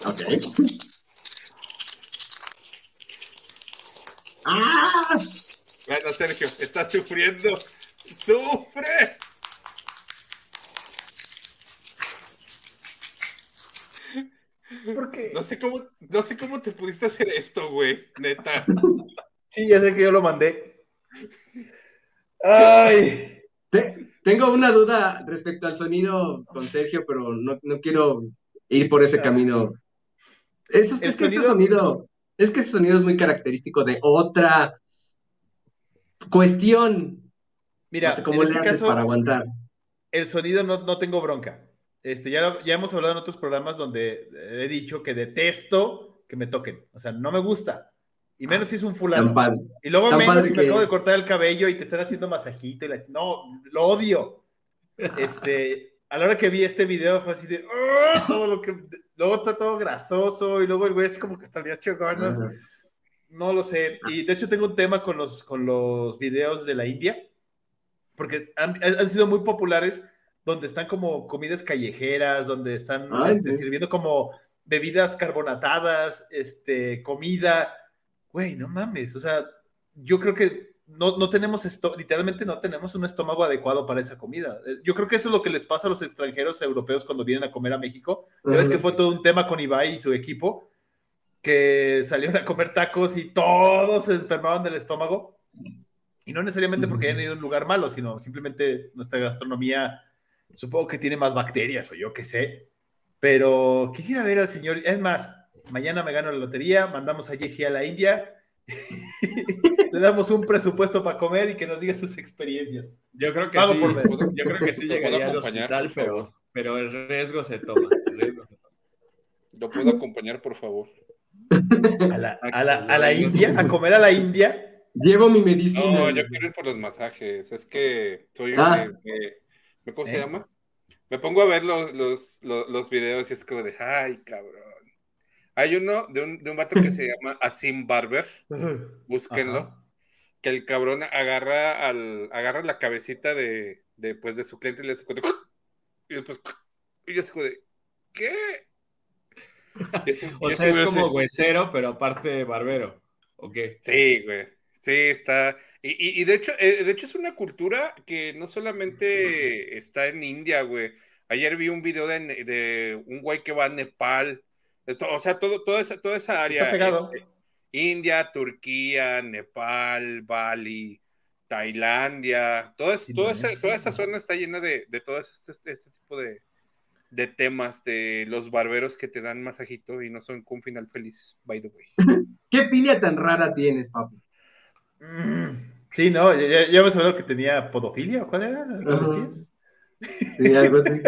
D: Ok. ¡Ah!
C: Bueno, Sergio, está sufriendo. ¡Sufre! No sé cómo, no sé cómo te pudiste hacer esto, güey, neta.
B: Sí, ya sé que yo lo mandé. Ay.
L: Te- tengo una duda respecto al sonido con Sergio, pero no, no quiero ir por ese camino. Es, es que ese
B: sonido-
L: sonido, es que ese sonido es muy característico de otra cuestión.
B: Mira,
L: le
B: este
L: haces
B: caso,
L: para aguantar.
B: el sonido no, no tengo bronca. Este, ya, ya hemos hablado en otros programas donde he dicho que detesto que me toquen. O sea, no me gusta. Y menos si es un fulano.
L: Padre.
B: Y luego menos si me acabo de
L: es.
B: cortar el cabello y te están haciendo masajito. Y la... No, lo odio. Este, a la hora que vi este video fue así de "Ah", todo lo que. Luego está todo grasoso y luego el güey así como que estaría.
L: Ajá.
B: No lo sé. Y de hecho tengo un tema con los, con los videos de la India, porque han, han sido muy populares donde están como comidas callejeras, donde están este,
L: sí.
B: sirviendo como bebidas carbonatadas, este, comida. Güey, no mames. O sea, yo creo que no, no tenemos esto, literalmente no tenemos un estómago adecuado para esa comida. Eh, Yo creo que eso es lo que les pasa a los extranjeros europeos cuando vienen a comer a México. Sabes que fue todo un tema con Ibai y su equipo, que salieron a comer tacos y todos se enfermaban del estómago. Y no necesariamente porque hayan ido a un lugar malo, sino simplemente nuestra gastronomía, supongo que tiene más bacterias o yo qué sé. Pero quisiera ver al señor, es más, mañana me gano la lotería, mandamos a JC a la India, le damos un presupuesto para comer y que nos diga sus experiencias.
E: Yo creo que
B: Pago
E: sí,
B: por ver.
E: yo creo que sí
C: ¿Lo puedo
E: llegaría al
C: acompañar,
E: hospital,
C: por
E: pero,
C: favor?
E: pero el riesgo se toma. el riesgo se toma.
C: ¿Lo puedo acompañar, por favor?
B: A la, a la- a la India, a comer a la India.
L: Llevo mi medicina.
C: No, yo quiero ir por los masajes. Es que soy
L: Ah.
C: me- ¿cómo se
B: ¿Eh?
C: llama? Me pongo a ver los, los, los, los videos y es como de, ay, cabrón. Hay uno de un, de un vato que se llama Asim Barber, búsquenlo,
B: Ajá.
C: que el cabrón agarra al, agarra la cabecita de, de, pues, de su cliente y le hace y después, y yo como de, ¿qué?
E: O sea, es como
C: así,
E: huesero, pero aparte barbero. ¿O qué?
C: Sí, güey. Sí, está. Y, y- y de hecho, eh, de hecho es una cultura que no solamente está en India, güey. Ayer vi un video de, un güey que va a Nepal. Esto- O sea, todo, toda, esa, toda esa área.
B: pegado.
C: este, India, Turquía, Nepal, Bali, Tailandia. Toda, es- toda, esa, toda esa zona está llena de, de todo este, este- este tipo de, de temas de los barberos que te dan masajito y no son con final feliz, by the way.
L: ¿Qué filia tan rara tienes, papi?
B: Sí, no, ya, ya, ya hemos hablado que tenía podofilia, ¿o ¿cuál era? ¿De los pies?
L: Sí, algo así.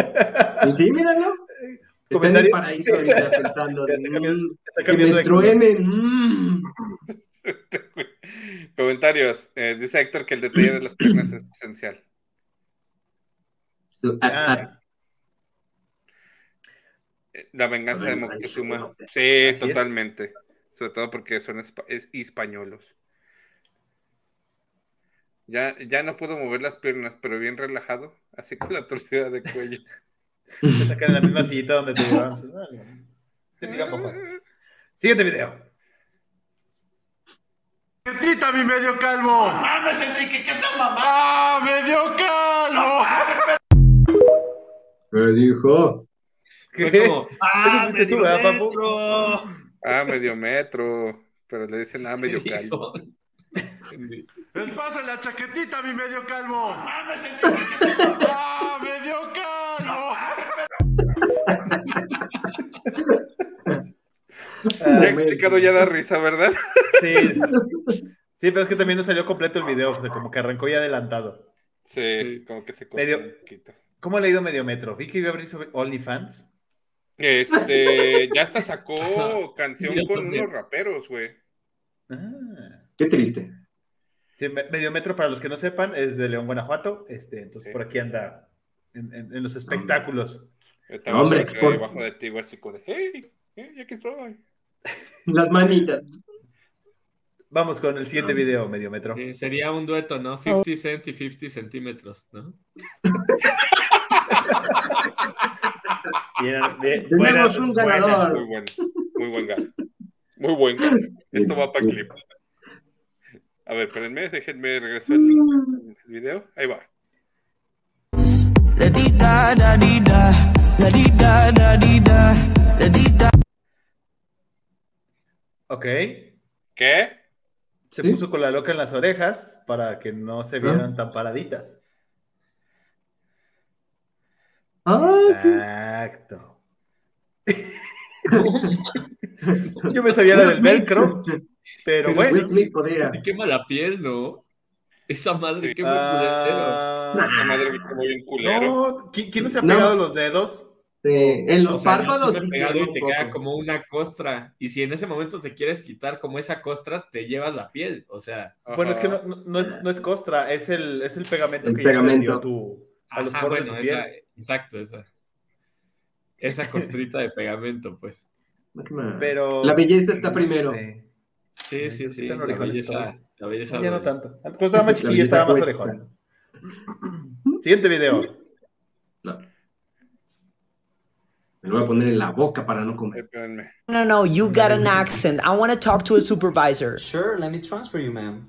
L: Y sí, míralo. Está en el paraíso ahorita pensando.
B: Ya está cambiando-
L: "Mm,
B: está
L: que
B: cambiando
L: me
B: de color.
L: truenen. mm".
C: Comentarios. Eh, dice Héctor que el detalle de las piernas es esencial.
L: Su- a- a-
B: Ah,
C: Eh, La venganza de. Moctezuma. Sí,
B: es.
C: totalmente. Sobre todo porque son espa- es hispañolos. Ya, ya no puedo mover las piernas, pero bien relajado, así con la torcida de cuello.
B: te sacan en la misma sillita donde te llevaban. Te afuera. Siguiente video.
H: ¡Tita, mi medio calvo! ¡Mames, Enrique, que esa mamá! ¡Ah, medio calvo!
L: ¿Qué dijo?
B: ¿Qué? Ese
E: ¡ah,
B: fuiste
E: medio
B: tú, ¿verdad, papu?
E: metro!
C: Ah, medio metro. Pero le dicen, ah, medio calvo.
H: ¡El paso en la chaquetita, mi medio! ¡Mames, que esa mamá! ¡Ah, medio calvo!
C: Ya explicado, ya da risa, ¿verdad?
B: Sí. Sí, pero es que también no salió completo el video, o sea, como que arrancó ya adelantado.
C: Sí, como que se cortó
B: Medio-
C: un poquito.
B: ¿Cómo ha leído medio metro? Vi que iba a abrir sobre OnlyFans.
C: Este, ya hasta sacó canción con unos raperos, güey.
B: Ah.
L: Qué triste.
B: Sí, me- medio metro, para los que no sepan, es de León, Guanajuato. Este, entonces
C: Sí.
B: por aquí anda en, en- en los espectáculos.
C: Estaba
L: Hombre,
C: abajo de ti, como de, hey, eh, ya que estoy.
L: Las manitas.
B: Vamos con el siguiente video, medio metro.
E: Sí, sería un dueto, ¿no? 50 cent y 50 centímetros, ¿no?
B: Bien, bien,
L: Tenemos
B: buena,
L: un
B: buena.
L: ganador.
C: Muy buen, muy buen gag. Muy buen gag. Esto va para clip. A ver, espérenme, déjenme regresar el el video. Ahí va.
B: Ok.
C: ¿Qué?
B: Se
L: ¿Sí?
B: puso con la loca en las orejas para que no se vieran tan paraditas.
L: Ah,
B: Exacto. Yo me sabía la del velcro, pero bueno.
L: Smith podría.
E: Te quema la piel, ¿no? Esa madre,
C: Sí.
E: qué culero.
B: Ah,
C: Esa madre que como bien culero.
B: no, ¿qui- ¿quién no se ha
L: No.
B: pegado los dedos?
L: Sí, en los
E: O sea,
L: párpados.
E: pegado y te
L: poco.
E: queda como una costra. Y si en ese momento te quieres quitar como esa costra, te llevas la piel. O sea,
B: Bueno, es que no, es, no es costra, es el, es el pegamento
L: El
B: que ya
L: pegamento.
B: dio a, tu, a los
E: ajá, bueno,
B: de tu piel.
E: esa, exacto, esa. Esa costrita de pegamento, pues.
B: Pero.
L: La belleza está
B: no
L: primero.
B: sé.
E: Sí, sí, sí. La
B: orejón
E: belleza, la belleza.
B: Ya no tanto. Cuando estaba más chiquillo estaba más orejón. Siguiente video.
L: Me lo voy a poner en la boca para no comer.
C: Espérenme.
M: No, no, you got an accent. I want to talk to a supervisor.
N: Sure, let me transfer you, ma'am.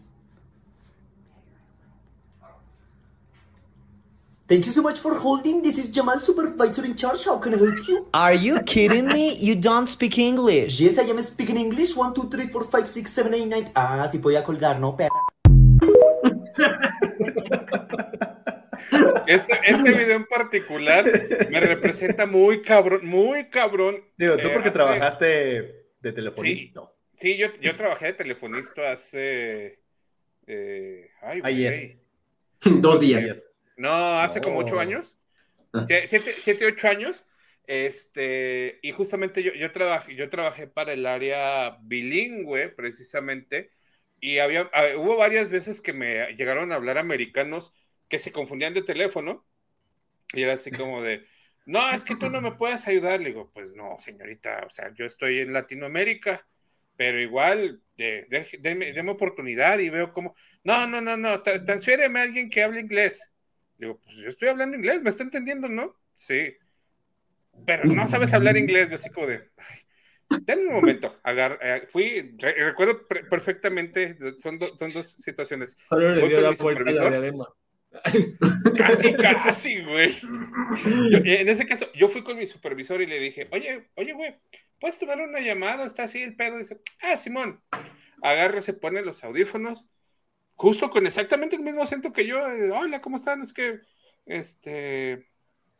N: Thank you so much for holding. This is Jamal, supervisor in charge. How can I help you?
M: Are you kidding me? You don't speak English.
N: Yes, I am speaking English. One, two, three, four, five, six, seven, eight, nine. Ah, sí podía colgar, ¿no, perra?
C: Este, este video en particular me representa muy cabrón, muy cabrón.
B: Digo, tú
C: Eh,
B: porque
C: hace-
B: trabajaste de telefonista.
C: Sí, yo, yo trabajé de telefonista hace. eh, ay.
B: Ayer.
L: Dos días.
C: No, hace como ocho años. Sie- Siete, siete, ocho años. Este, y justamente yo, yo, trabajé, yo trabajé para el área bilingüe, precisamente, y había, ah, hubo varias veces que me llegaron a hablar americanos que se confundían de teléfono, y era así como de, no, es que tú no me puedes ayudar. Le digo, pues no, señorita, o sea, yo estoy en Latinoamérica, pero igual, de, de- deme, deme oportunidad y veo cómo, no, no, no, no, tra- transfiéreme a alguien que hable inglés. Le digo, pues yo estoy hablando inglés, ¿me está entendiendo, no? Sí. Pero no sabes hablar inglés, yo así como de, ay, denme un momento, agar, eh, fui, re- recuerdo pre- perfectamente, son, do- son dos situaciones.
E: Solo le dio la
C: mi
E: vuelta a la diadema.
C: Casi, casi, güey. Yo- en ese caso, yo fui con mi supervisor y le dije, oye, oye, güey, ¿puedes tomar una llamada? Está así el pedo. Dice, ah, Simón. Agarra, se pone los audífonos, justo con exactamente el mismo acento que yo. eh, Hola, ¿cómo están? Es que, este,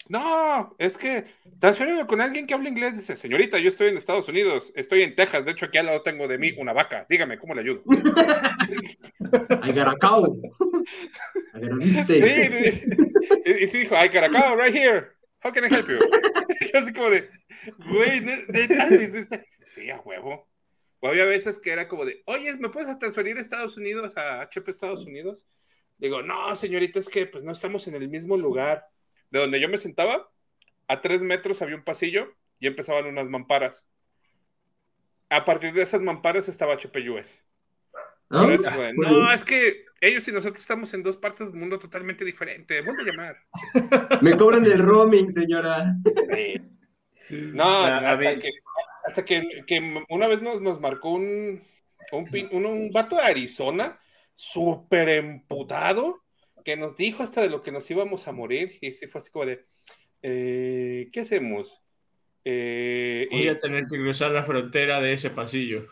C: no, es que transfiéreme con alguien que hable inglés. Dice, señorita, yo estoy en Estados Unidos, estoy en Texas. De hecho, aquí al lado tengo de mí una vaca. Dígame, ¿cómo le ayudo?
L: I got a cow. I got a
C: Sí. Y, y sí dijo, ay, Caracao, right here. How can I help you? Yo así como de, güey, de, de tal este- Sí, a huevo. O había veces que era como de, oye, ¿me puedes transferir a Estados Unidos, a HP Estados Unidos? Digo, no, señorita, es que pues no estamos en el mismo lugar. De donde yo me sentaba, a tres metros había un pasillo y empezaban unas mamparas. A partir de esas mamparas estaba HP US. De, no, es que ellos y nosotros estamos en dos partes del mundo totalmente diferentes. Vuelve a llamar.
L: Me cobran el roaming, señora.
C: No,
B: Ah, a
C: hasta,
B: ver.
C: que, hasta que, que una vez nos, nos marcó un, un, pin- un, un vato de Arizona, súper emputado, que nos dijo hasta de lo que nos íbamos a morir. Y sí fue así como de, eh, ¿qué hacemos? Eh,
E: Voy
C: y-
E: a tener que cruzar la frontera de ese pasillo.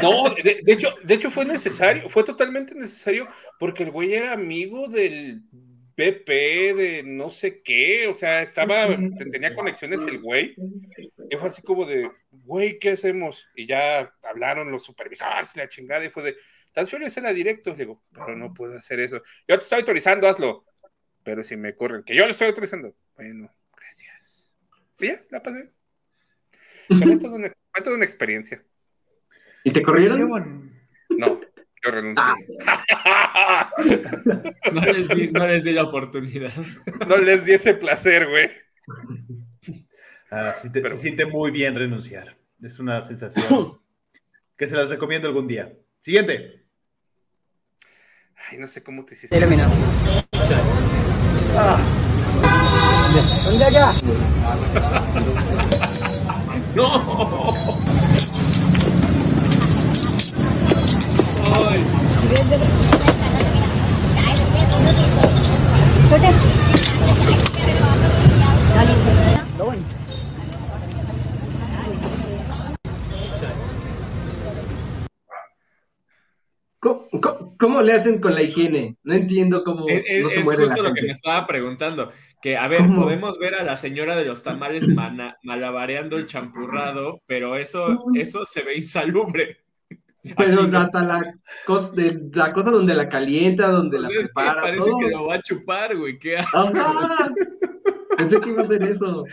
C: No, de, de hecho, de hecho fue necesario, fue totalmente necesario, porque el güey era amigo del BP de no sé qué, o sea, estaba, te- tenía conexiones el güey, y fue así como de, güey, ¿qué hacemos? Y ya hablaron los supervisores, la chingada, y fue de, transfiéresela directo, le digo, pero no puedo hacer eso, yo te estoy autorizando, hazlo, pero si me corren, que yo lo estoy autorizando, bueno, gracias. Y ya, la pasé. Pero es toda una, fue toda una experiencia.
L: ¿Y te corrieron?
C: No, yo renuncié.
E: No les di, no les di la oportunidad.
C: No les di ese placer, güey.
B: Ah, sí te- Se siente muy bien renunciar. Es una sensación que se las recomiendo algún día. Siguiente.
C: Ay, no sé cómo te hiciste.
E: ¡No!
L: ¿Cómo le hacen con la higiene? No entiendo cómo
E: Es, es-
L: no se
E: es
L: muere la
E: justo lo que me estaba preguntando. Que, a ver,
L: ¿Cómo?
E: podemos ver a la señora de los tamales mana- malabareando el champurrado, pero eso, eso se ve insalubre.
L: Pero
E: Aquí no.
L: hasta la cosa, de, la cosa donde la calienta, donde la
E: que
L: prepara,
E: parece
L: todo.
E: que lo va a chupar, güey. ¿Qué hace?
L: Ajá. Pensé que iba a hacer eso.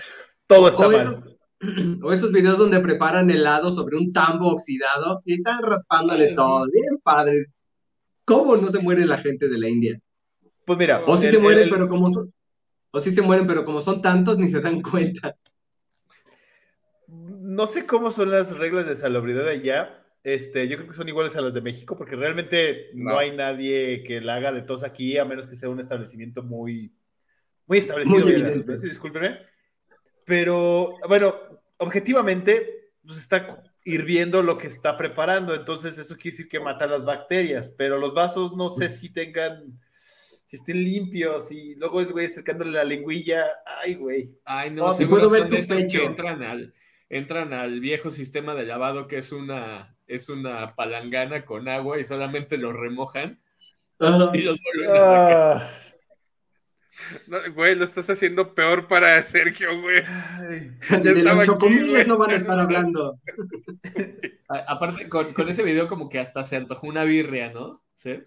B: Todo está
L: o
B: mal.
L: Esos, o esos videos donde preparan helado sobre un tambo oxidado y están raspándole todo. Bien padre. ¿Cómo no se muere la gente de la India?
B: Pues mira,
L: O sí
B: el-
L: se mueren,
B: el-
L: pero como son, o sí se mueren, pero como son tantos, ni se dan cuenta.
B: no sé cómo son las reglas de salubridad allá. Este, yo creo que son iguales a las de México, porque realmente no,
C: No.
B: hay nadie que la haga de tos aquí, a menos que sea un establecimiento muy, muy establecido.
L: Muy.
B: Pero, bueno, objetivamente, pues está hirviendo lo que está preparando, entonces eso quiere decir que mata las bacterias, pero los vasos no sé si tengan, si estén limpios, y luego el güey acercándole la lengüilla, ay, güey.
E: Ay, no,
B: No,
E: seguro
L: puedo ver
E: son
L: tu
E: de esos
L: pecho.
E: que entran al, entran al viejo sistema de lavado que es una, es una palangana con agua y solamente los remojan y los vuelven a sacar.
C: No, güey, lo estás haciendo peor para Sergio, güey.
B: ay.
C: Ya
L: De
C: estaba
L: los chocomiles no van a estar hablando.
E: A- Aparte, con, con ese video como que hasta se antojó una birria, ¿no? ¿Sí?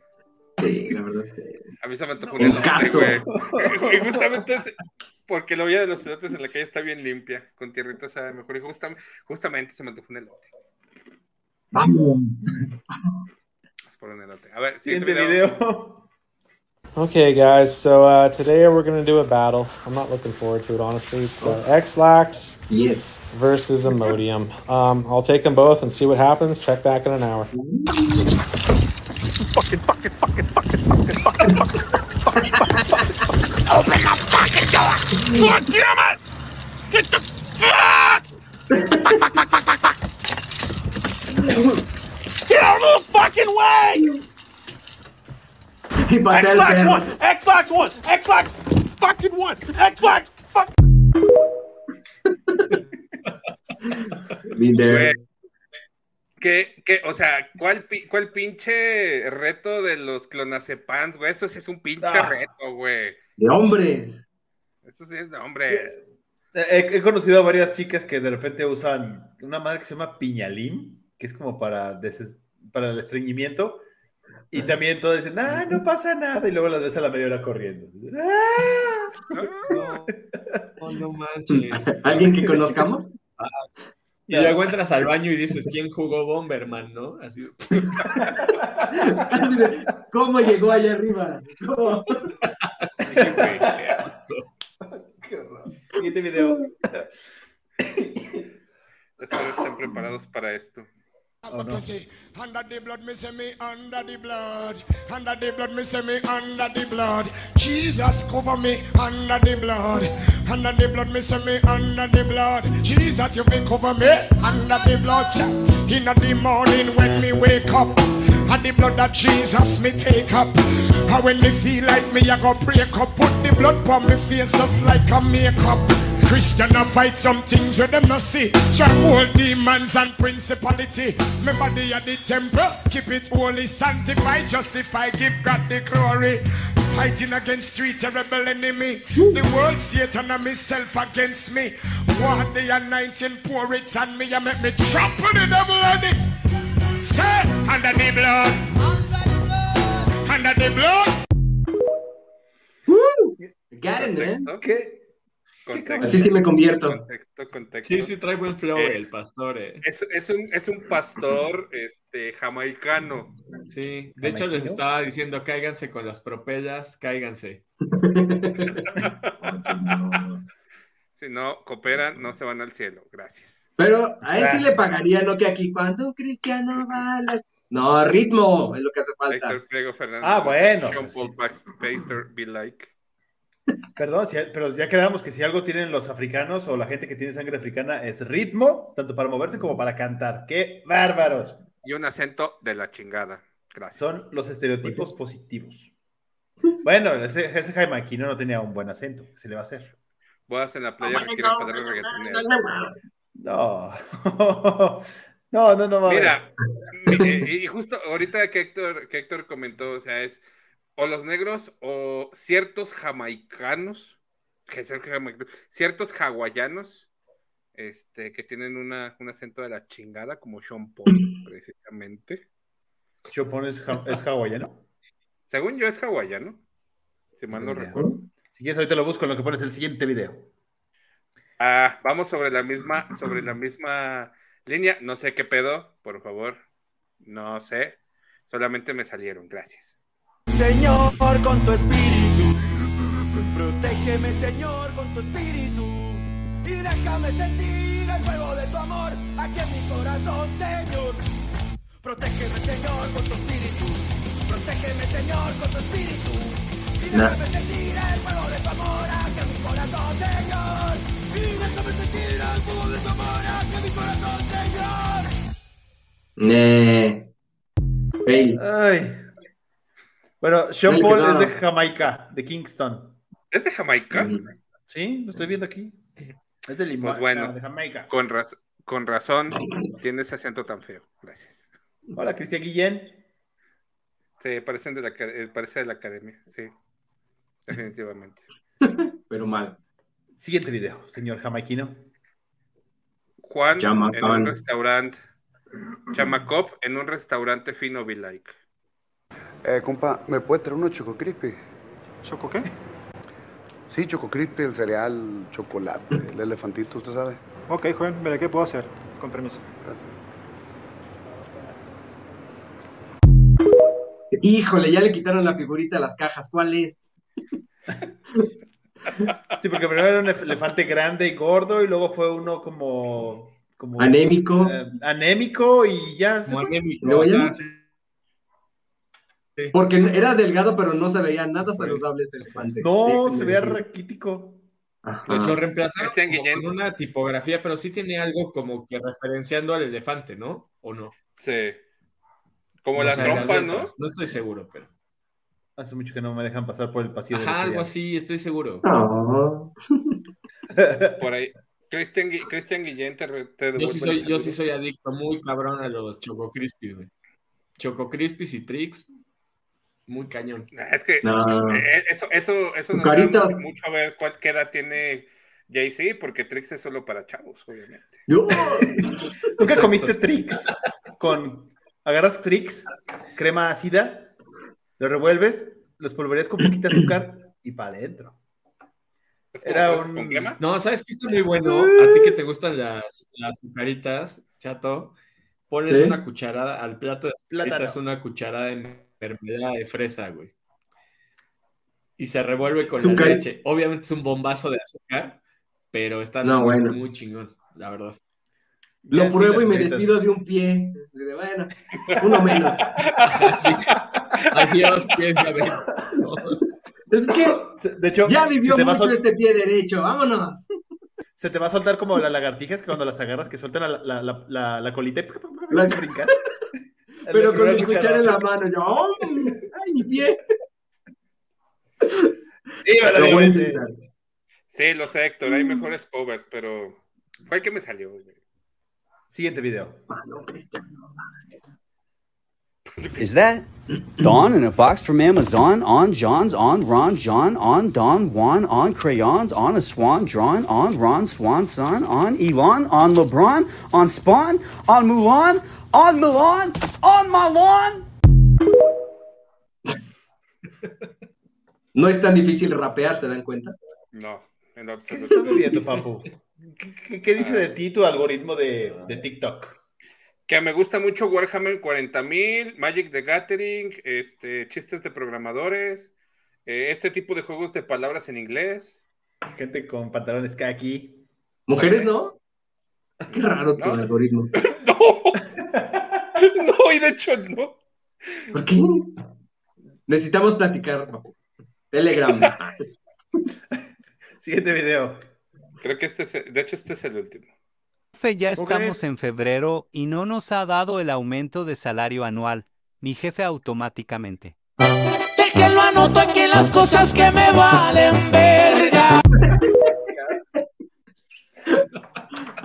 L: Sí, la verdad. sí.
C: A mí se me antojó
L: Un
C: un elote, güey. Y justamente es- porque la olla de los elotes en la calle está bien limpia, con tierrita sabe mejor. Y justam- justamente se me antojó un elote.
L: Vamos.
C: Vamos por un elote. A ver, siguiente
B: Siguiente
C: video.
B: video.
O: Okay, guys. So uh, today we're gonna do a battle. I'm not looking forward to it, honestly. It's uh, Xlax
L: yeah.
O: versus Imodium. Um, I'll take them both and see what happens. Check back in an hour.
L: Fucking, fucking,
P: fucking, fucking, fucking, fucking, fucking, fucking,
L: fucking,
P: Open the fucking door! God damn it! Get the fuck!
L: Fuck,
P: fuck, fuck, fuck, fuck, fuck! Get out of the fucking way!
L: Y el perro.
Q: X-Lax one! X-Lax fucking one! X-Lax fuck!
C: ¿Qué, qué, o sea, ¿cuál, pi- ¿cuál pinche reto de los clonazepams, güey? Eso sí es un pinche
B: Ah.
C: reto, güey.
L: De hombres.
C: Eso sí es de hombres.
B: He, he conocido a varias chicas que de repente usan una madre que se llama piñalín, que es como para, deses- para el estreñimiento. Y también todos dicen, ah, no pasa nada. Y luego las ves a la media hora corriendo. ¡Ah!
E: Oh, no manches.
L: ¿Alguien que conozcamos?
E: Y luego entras al baño y dices, ¿quién jugó Bomberman, no? Así.
L: ¿Cómo llegó allá arriba? ¿Cómo?
E: Sí, güey, qué asco.
B: Qué horror. Siguiente video.
C: Espero estén preparados para esto.
B: Oh, no.
Q: Under the blood, me say me under the blood. Under the blood, me say me under the blood. Jesus cover me under the blood. Under the blood, me say me under the blood. Jesus, you will cover me under the blood. In the morning when me wake up. And the blood that Jesus me take up. And when me feel like me, I go break up. Put the blood on me face just like a makeup. Christian I fight some things with them not see. Stronghold demons and principality. My body at the temple, keep it holy, sanctify, justify, give God the glory. Fighting against three terrible enemy. The world, Satan and myself against me. One the anointing, pour it on me and make me trample the devil on it. Say, under the blood. Under the blood.
L: Woo! Got it, man.
C: ¿Contexto?
L: Así sí me convierto.
C: Contexto, contexto.
E: Sí, sí trae buen flow
C: Eh,
E: el pastor, eh.
C: Es, es un, es un pastor este, jamaicano.
E: Sí, de hecho les estaba diciendo, cáiganse con las propelas, cáiganse.
C: Si no cooperan, no se van al cielo. Gracias.
L: Pero a él sí le pagaría, no que aquí, cuando un cristiano va a la... No, ritmo es lo que hace falta.
C: Héctor Priego Fernández.
B: Ah, bueno,
C: Sean Paul Baster, be like.
B: Perdón, si- pero ya quedamos que si algo tienen los africanos o la gente que tiene sangre africana es ritmo, tanto para moverse como para cantar. ¡Qué bárbaros!
C: Y un acento de la chingada. Gracias.
B: Son los estereotipos positivos. Bueno, ese, ese Jaime Aquino no tenía un buen acento. ¿Qué se le va a hacer?
C: Bodas en la playa requieren padre reggaetonero.
B: No. No, no, no va a
C: Mira, mi- eh, y justo ahorita que Héctor, que Héctor comentó, o sea, es o los negros o ciertos jamaicanos, que ser jamaicanos, ciertos hawaianos, este, que tienen una, un acento de la chingada, como Sean Paul, precisamente.
B: Sean Paul es, es hawaiano.
C: Según yo es hawaiano, si mal no recuerdo.
B: Si quieres, ahorita lo busco en lo que pones el siguiente video.
C: Ah, vamos sobre la misma, sobre la misma línea. No sé qué pedo, por favor. No sé. Solamente me salieron, gracias.
R: Señor, con tu espíritu. Protégeme, Señor, con tu espíritu. Y déjame sentir el fuego de tu amor aquí en mi corazón, Señor. Protégeme, Señor, con tu espíritu. Protégeme, Señor, con tu espíritu. Y déjame sentir el fuego de tu amor aquí en mi corazón, Señor. Y déjame sentir el fuego de tu amor aquí en mi corazón, Señor.
L: Nee.
B: Ay. Bueno, Sean Paul
L: no.
B: es de Jamaica, de Kingston.
C: ¿Es de Jamaica?
B: Sí, lo estoy viendo aquí. Es de Limón.
C: Pues bueno,
B: de Jamaica.
C: con, raz- con razón tiene ese acento tan feo. Gracias.
B: Hola, Cristian Guillén.
C: Sí, parecen de la, eh, parece de la academia, sí. Definitivamente.
L: Pero mal.
B: Siguiente video, señor jamaiquino.
C: Juan en
L: Chamacán.
C: un restaurante. Chamacop en un restaurante fino be like.
S: Eh, compa, ¿me puede traer uno Choco Crispy?
T: ¿Choco qué?
S: Sí, Choco Crispy, el cereal, chocolate, el elefantito, usted sabe.
T: Ok, joven, veré qué puedo hacer. Con permiso.
L: Híjole, ya le quitaron la figurita a las cajas. ¿Cuál es?
B: Sí, porque primero era un elef- elefante grande y gordo y luego fue uno como... como
L: Anémico.
B: eh, anémico y ya se fue.
L: Luego ya- Porque era delgado, pero no se veía nada saludable ese elefante.
B: No, se veía raquítico.
L: Ajá.
E: Lo reemplazaron
C: Cristian
E: como
C: Guillén.
E: con una tipografía, pero sí tiene algo como que referenciando al elefante, ¿no? ¿O no?
C: Sí. Como
E: No
C: la trompa, ¿no?
E: No estoy seguro, pero.
B: Hace mucho que no me dejan pasar por el pasillo de
E: Ajá, algo
B: cereales.
E: así, estoy seguro.
C: Por ahí. Cristian, Cristian Guillén te, te
E: Yo sí, soy, yo sí soy adicto muy cabrón a los Choco Crispies, güey. Choco Crispies y Trix, muy cañón.
C: Es que
L: No.
C: eh, eso, eso, eso nos
L: Carita.
C: da mucho, a ver cuál, qué edad tiene Jay-Z, porque Trix es solo para chavos, obviamente.
L: Yo.
B: ¿Nunca comiste Trix? Con... Agarras Trix, crema ácida, lo revuelves, los polvoreas con poquita azúcar y para adentro. Era un...
E: No, ¿sabes qué está muy bueno? A ti que te gustan las, las azucaritas, chato, pones una cucharada al plato de
B: Plátano.
E: una cucharada de mermelada de fresa, güey. Y se revuelve con la leche. Obviamente es un bombazo de azúcar, pero está
L: No,
E: muy,
L: bueno.
E: muy chingón, la verdad.
L: Lo
B: Ya,
L: pruebo y me despido de un pie. Bueno, uno menos.
E: Así, adiós, pies de abeja. No.
L: Es que
B: De hecho,
L: ya
B: se
L: vivió mucho
B: sol-
L: este pie derecho. Vámonos.
B: se te va a soltar como las lagartijas que cuando las agarras que sueltan la, la, la, la, colita y
L: La-
B: brincar.
L: Pero con mi cuchara en la mano. Yo, ¡oh! ¡ay, mi pie!
B: La
L: Lo.
C: Sí, lo sé, Héctor, hay mejores covers, pero fue el que me salió. güey.
B: Siguiente video.
U: Is that Don in a box from Amazon? On John's, on Ron John, on Don Juan, on crayons, on a swan drawn, on Ron Swan Son, on Elon, on LeBron, on Spawn, on Mulan, on Milan, on my lawn.
L: No es tan difícil rapear, ¿se dan cuenta?
C: No, en lo
B: ¿Qué estás bebiendo, papu? ¿Qué, qué- qué dice de ti tu algoritmo de, de TikTok?
C: Que me gusta mucho Warhammer 40.000, Magic the Gathering, este, chistes de programadores, eh, este tipo de juegos de palabras en inglés.
B: Gente con pantalones aquí.
L: ¿Mujeres no? Qué raro tu
C: No.
L: algoritmo.
C: No, y de hecho no.
L: ¿Por qué? Necesitamos platicar. Telegram.
B: Siguiente video.
C: Creo que este es, de hecho este es el último.
V: Jefe, ya
B: ¿Cómo
V: estamos en febrero y no nos ha dado el aumento de salario anual. Mi jefe automáticamente.
R: Déjenlo anoto aquí las cosas que me valen verga.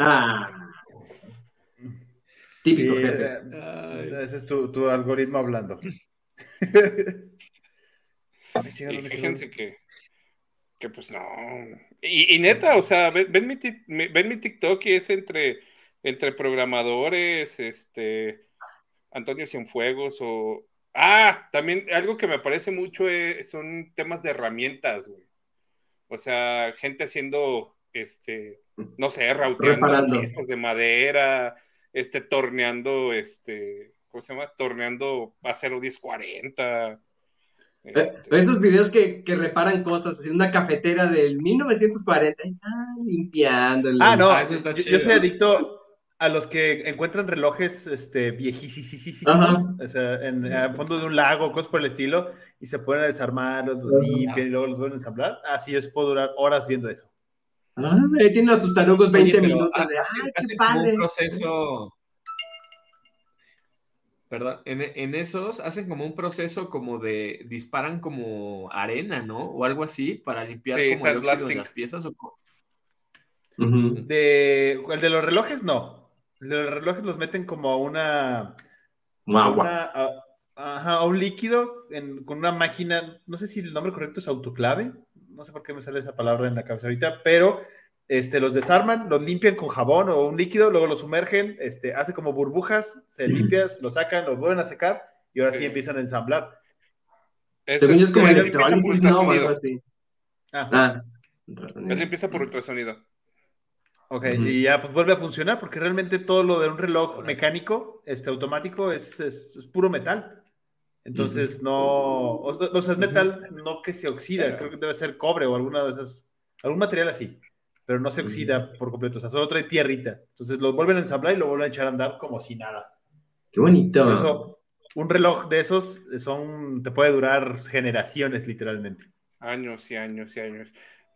L: Ah, Típico
B: Sí,
L: jefe.
B: eh, ese es tu, tu algoritmo hablando.
C: Y fíjense que, que pues no. Y, y neta, o sea, ven, ven mi, ven mi TikTok y es entre, entre programadores, este, Antonio Cienfuegos o... Ah, también algo que me parece mucho eh, son temas de herramientas, güey. O sea, gente haciendo, este, no sé, rauteando
L: Reparando.
C: piezas de madera, este, torneando, este, ¿cómo se llama? Torneando acero 1040.
L: Eh, Estos videos que, que reparan cosas, así una cafetera del 1940, ahí están limpiándola.
B: Ah, no,
E: Ah, eso está
B: yo,
E: chido.
B: yo soy adicto a los que encuentran relojes este, viejísimos, o sea, en el fondo de un lago, cosas por el estilo, y se ponen a desarmarlos, los limpian y luego los vuelven a ensamblar. Así es, puedo durar horas viendo eso.
L: Ah, ahí tienen a sus tarugos 20
E: Oye, pero
L: minutos de,
E: hacen-
L: ¡ay, qué
E: hacen como
L: padre!
E: un proceso. Perdón, en, en esos hacen como un proceso como de disparan como arena, ¿no? O algo así para limpiar
C: Sí,
E: como el óxido de las piezas. ¿o?
L: Ujú.
B: De, el de los relojes, no. El de los relojes los meten como a una.
L: Agua.
B: una- a- ajá, a un líquido en- con una máquina. No sé si el nombre correcto es autoclave. No sé por qué me sale esa palabra en la cabeza ahorita, pero este, los desarman, los limpian con jabón o un líquido, luego los sumergen, este, hace como burbujas, se limpias, lo sacan, lo vuelven a secar y ahora sí
C: Sí.
B: empiezan a ensamblar.
C: Eso
L: es como
C: empieza por ultrasonido.
L: así.
B: Ah,
L: Ah,
C: Eso empieza por ultrasonido.
B: ok, y ya pues vuelve a funcionar porque realmente todo lo de un reloj mecánico, este automático, es, es- es puro metal. Entonces no, o, o sea, es metal, no que se oxida, creo que debe ser cobre o alguna de esas, algún material así, pero no se oxida por completo, o sea, solo trae tierrita. Entonces lo vuelven a ensamblar y lo vuelven a echar a andar como si nada.
L: qué bonito.
B: Por eso, un reloj de esos son, te puede durar generaciones literalmente.
C: Años y años y años.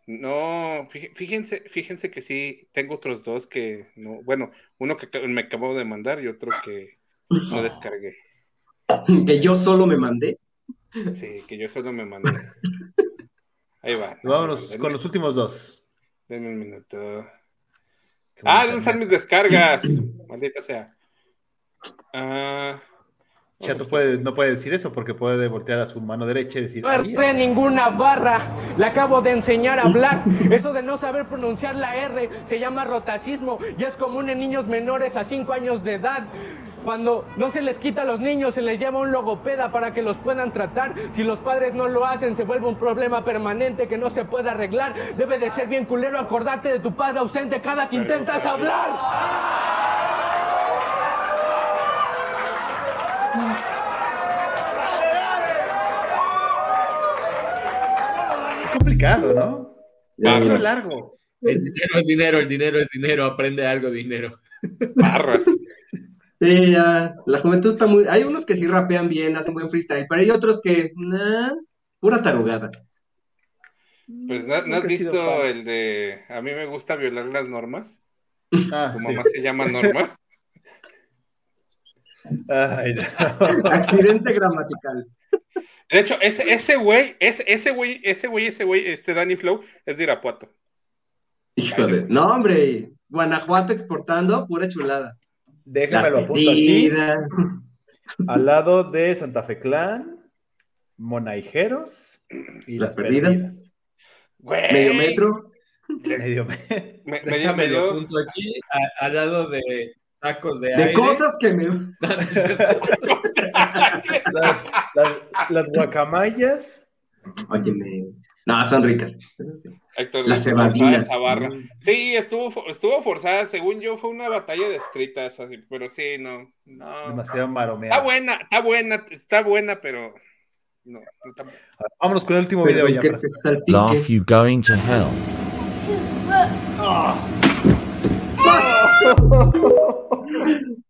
C: No, fí- fíjense, fíjense que sí, tengo otros dos que no, bueno, uno que me acabo de mandar y otro que no descargué.
L: Que yo solo me mandé.
C: Sí, que yo solo me mandé. Ahí va.
B: Vámonos con los últimos dos.
C: Denme un minuto. Ah, ¿dónde están mis descargas? Maldita sea. Ah,
B: Chato puede, no puede decir eso porque puede voltear a su mano derecha y decir,
W: No
B: "Ahí
W: erré ninguna barra, le acabo de enseñar a hablar. Eso de no saber pronunciar la R se llama rotacismo y es común en niños menores a 5 años de edad. Cuando no se les quita a los niños, se les llama un logopeda para que los puedan tratar. Si los padres no lo hacen, se vuelve un problema permanente que no se puede arreglar. Debe de ser bien culero acordarte de tu padre ausente cada que intentas hablar.
B: Es complicado, ¿no? Es largo.
E: El dinero es dinero, el dinero es dinero, aprende algo, dinero.
C: barras.
L: Sí, ya. La juventud está muy. Hay unos que sí rapean bien, hacen buen freestyle, pero hay otros que. nah, pura tarugada.
C: Pues ¿no, no has visto el de a mí me gusta violar las normas?
B: Ah,
C: Tu
B: sí.
C: mamá se llama Norma.
B: Ay, no.
L: Accidente gramatical.
C: De hecho, ese, ese güey, ese, ese güey, ese güey, ese güey, este Danny Flow es de Irapuato.
L: Hijo de. No, hombre. Guanajuato exportando, pura chulada.
B: Déjame lo apunto aquí. Al lado de Santa Fe Clan, Monaijeros y
L: Las
B: las,
L: perdidas.
B: perdidas.
C: Güey.
L: Medio metro.
B: Medio me-
C: Me, me dio,
E: Déjame
C: me
E: lo
C: dio-
E: apunto aquí, a- al lado de tacos de,
L: De
E: aire.
L: cosas que me.
B: las, las, las guacamayas.
L: Óyeme. No, son ricas. Sí.
C: Héctor, forzada
L: cebadinas.
C: esa barra. Sí, estuvo, estuvo forzada, según yo, fue una batalla de escritas, así, pero sí, no, no.
B: Demasiado
C: Está
B: maromeada.
C: buena, está buena, está buena, pero no, no está-
B: Vámonos con el último video ya. para.
X: Laugh you going to hell.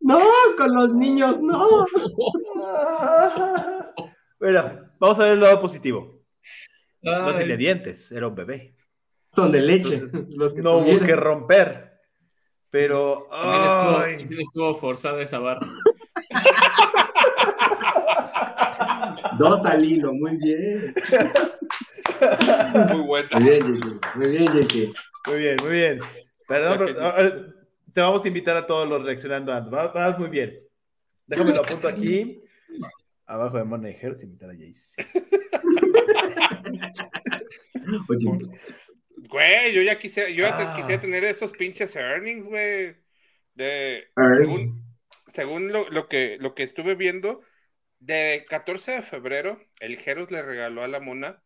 L: No, con los niños, no.
B: Bueno, vamos a ver el lado positivo. No tenía dientes, era un bebé.
L: Son de leche.
B: Entonces,
L: los que
B: No hubo
L: tuvieran.
B: que romper. Pero.
E: También estuvo, estuvo forzada esa barra.
L: Dos al hilo, muy bien.
C: muy buena.
L: Muy bien, Jake. Muy bien.
B: Muy bien, muy bien. Perdón, pero, ah, te vamos a invitar a todos los reaccionando. Ando. Vas, vas muy bien. Déjame lo apunto aquí. Abajo de Monejers, invitar a Jace.
C: Güey, yo ya quisiera, yo ya
B: Ah.
C: quisiera tener esos pinches earnings, güey. De, según según lo, lo que, lo que estuve viendo, de 14 de febrero, el Jeros le regaló a la mona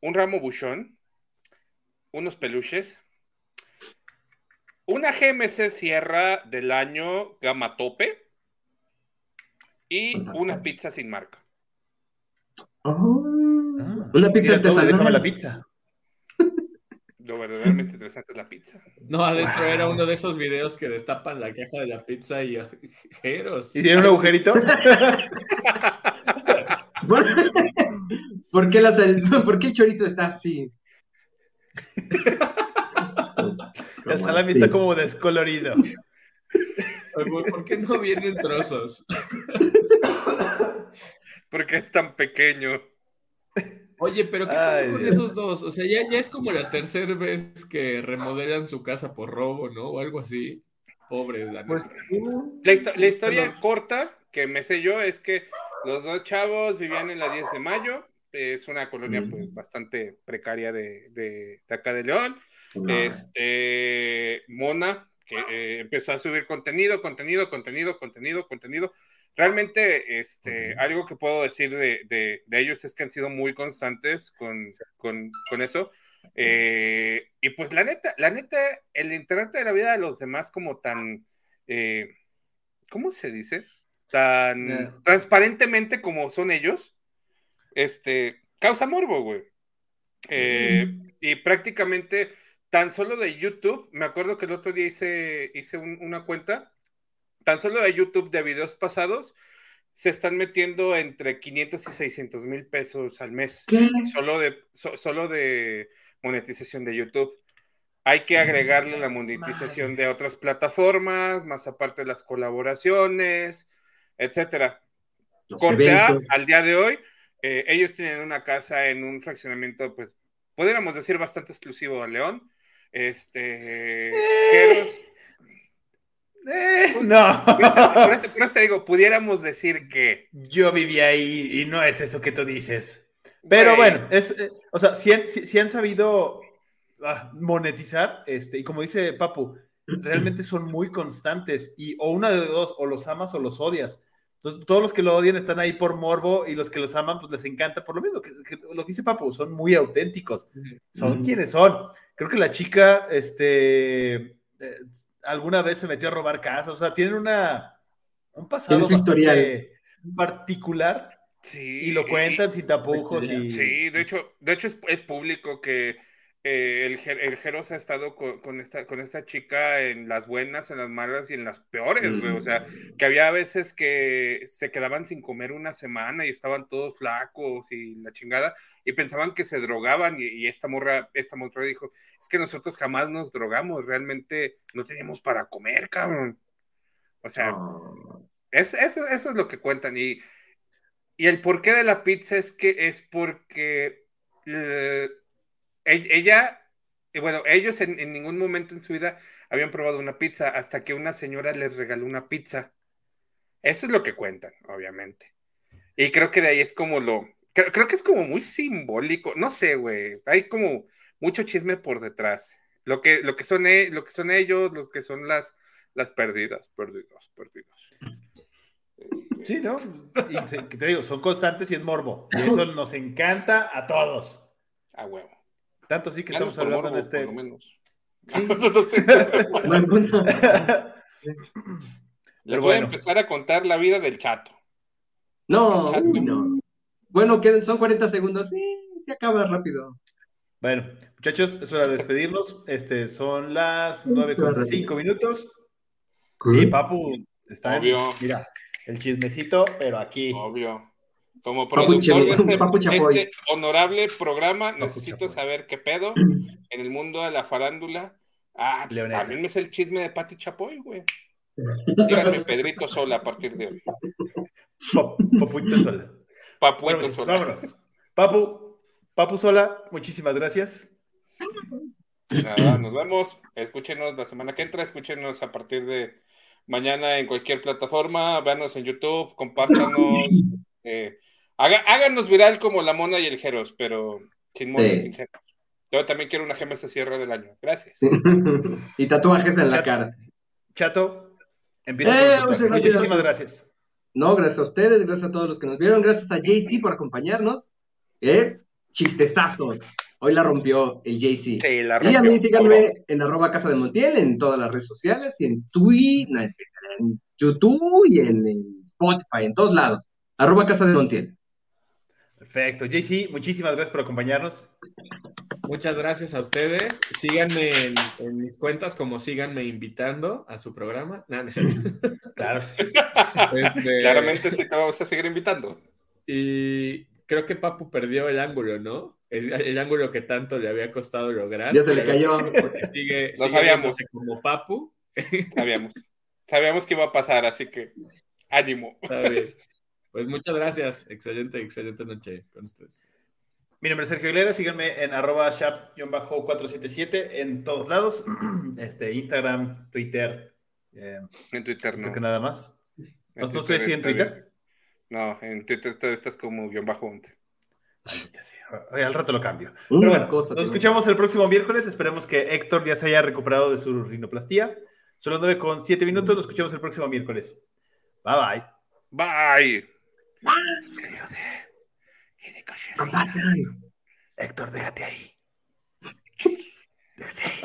C: un ramo buchón, unos peluches, una GMC Sierra del año Gama Tope y una pizza sin marca.
L: Una pizza
B: Mira todo, déjame
L: artesanal.
B: la pizza.
C: Lo verdaderamente interesante es la pizza.
E: No, adentro
B: Wow.
E: era uno de esos videos que destapan la caja de la pizza y jeros.
B: ¿Y tiene un agujerito?
L: ¿Por, por qué la sal- ¿Por qué el chorizo está así?
B: El salami está como descolorido.
E: ¿Por qué no vienen trozos?
C: Porque es tan pequeño.
E: Oye, pero ¿qué
B: Ay,
E: pasa con esos dos? O sea, ya, ya es como la tercera vez que remodelan su casa por robo, ¿no? O algo así. Pobres, la
B: Pues.
C: La, histo- la historia corta que me sé yo es que los dos chavos vivían en la 10 de mayo. Es una colonia pues bastante precaria de, de- de acá de León. Este, Mona, que eh, empezó a subir contenido, contenido, contenido, contenido, contenido. Realmente, este, algo que puedo decir de, de- de ellos es que han sido muy constantes con, con- con eso. Eh, y pues la neta, la neta, el enterarte de la vida de los demás como tan, eh, ¿cómo se dice? Tan transparentemente como son ellos, este, causa morbo, güey. Eh, Y prácticamente tan solo de YouTube, me acuerdo que el otro día hice, hice un- una cuenta, tan solo de YouTube de videos pasados, se están metiendo entre 500 y 600 mil pesos al mes,
L: ¿Qué?
C: solo de, so- solo de monetización de YouTube. Hay que agregarle la monetización de otras plataformas, más aparte las colaboraciones, etcétera.
L: Los
C: Corte A,
L: eventos.
C: al día de hoy, eh, ellos tienen una casa en un fraccionamiento, pues, podríamos decir bastante exclusivo a León. Este, Jeros-
B: Eh, no.
C: por eso, por eso- por eso te digo, pudiéramos decir que.
B: Yo viví ahí y no es eso que tú dices. Pero bueno, es, eh, o sea, si han, sabido ah, monetizar, este, y como dice Papu, realmente son muy constantes y o una de dos, o los amas o los odias. Entonces, todos los que lo odian están ahí por morbo y los que los aman, pues les encanta por lo mismo. Que, que lo que dice Papu, son muy auténticos. Son quienes son. Creo que la chica, este, eh, alguna vez se metió a robar casas, o sea, tienen una, un pasado
L: historial.
B: bastante particular
C: Sí.
B: y lo cuentan sin tapujos y
C: Sí, de hecho, de hecho es, es público que eh, el, el Jeros ha estado con, con esta, con esta chica en las buenas, en las malas y en las peores, güey. O sea, que había veces que se quedaban sin comer una semana y estaban todos flacos y la chingada, y pensaban que se drogaban, y, y esta morra, esta morra dijo, es que nosotros jamás nos drogamos, realmente no teníamos para comer, cabrón. O sea, es- eso, eso es lo que cuentan. Y, y el porqué de la pizza es que es porque eh, ella, y bueno, ellos en, en ningún momento en su vida habían probado una pizza hasta que una señora les regaló una pizza. Eso es lo que cuentan, obviamente. Y creo que de ahí es como lo, creo, creo que es como muy simbólico, no sé, güey, hay como mucho chisme por detrás. Lo que, lo que son, e- lo que son ellos, lo que son las, las perdidas, perdidas, perdidas.
B: Sí, ¿no? Y se- te digo, son constantes y es morbo. Y eso nos encanta a todos.
C: A huevo.
B: Tanto sí que estamos hablando en
C: morbo,
B: este.
C: por lo menos. Les
B: Pero
C: voy a empezar a contar la vida del chato.
L: No,
C: Chato.
L: uy, no. Bueno, quedan, son 40 segundos. Sí, se acaba rápido.
B: Bueno, muchachos, es hora de despedirnos. Este, son las 9 con 5 minutos. Sí, Papu, está en- mira, el chismecito, pero aquí.
C: Obvio. Como
B: Papu
C: productor de este, este honorable programa, necesito saber qué pedo en el mundo de la farándula. Ah, pues también me sé el chisme de Pati Chapoy, güey. Díganme Pedrito Sola a partir de hoy.
B: Pap- Papuito Sola.
C: Papuito Sola.
B: Vámonos. Papu, Papu Sola, muchísimas gracias.
C: Nada, nos vemos. Escúchenos la semana que entra, escúchenos a partir de mañana en cualquier plataforma, véanos en YouTube, compártanos, eh, haga- háganos viral como la mona y el Jeros, pero sin mona y
L: Sí.
C: sin Jeros. Yo también quiero una gema ese cierre del año. Gracias.
L: y tatuajes en la cara.
B: Chato, empieza
L: Eh,
B: con
L: gracias.
B: Muchísimas gracias.
L: No, gracias a ustedes, gracias a todos los que nos vieron, gracias a JC por acompañarnos. ¿Eh? Chistezazo. Hoy la rompió el JC.
C: Sí, la
L: Y a mí
C: rompió.
L: síganme en arroba casa de Montiel en todas las redes sociales y en Twitter, no, en Twitter, en YouTube y en, en Spotify, en todos lados. Arroba casa de Montiel.
B: Perfecto. JC, muchísimas gracias por acompañarnos.
E: Muchas gracias a ustedes. Síganme en, en mis cuentas como síganme invitando a su programa. No, no es cierto.
B: Claro.
E: Este,
C: Claramente sí te vamos a seguir invitando.
E: Y creo que Papu perdió el ángulo, ¿no? El, el ángulo que tanto le había costado lograr.
L: Ya se le cayó.
E: Porque sigue, sigue
C: sabíamos.
E: como Papu.
C: Sabíamos. Sabíamos que iba a pasar, así que ánimo.
E: Está bien. Pues muchas gracias. Excelente, excelente noche con ustedes.
B: Mi nombre es Sergio Aguilera, síganme en arroba shap-477 en todos lados, este, Instagram, Twitter. eh,
C: En Twitter no.
B: Creo que nada más. ¿No, estoy así en Twitter?
C: No, en Twitter todavía estás como guion bajo 11.
B: Oye, al rato lo cambio. Pero bueno,
L: cosa
B: nos escuchamos el próximo miércoles. Esperemos que Héctor ya se haya recuperado de su rinoplastía. Son las 9 con 7 minutos. Nos escuchamos el próximo miércoles. Bye bye.
C: Bye.
B: Héctor, déjate ahí. Déjate ahí.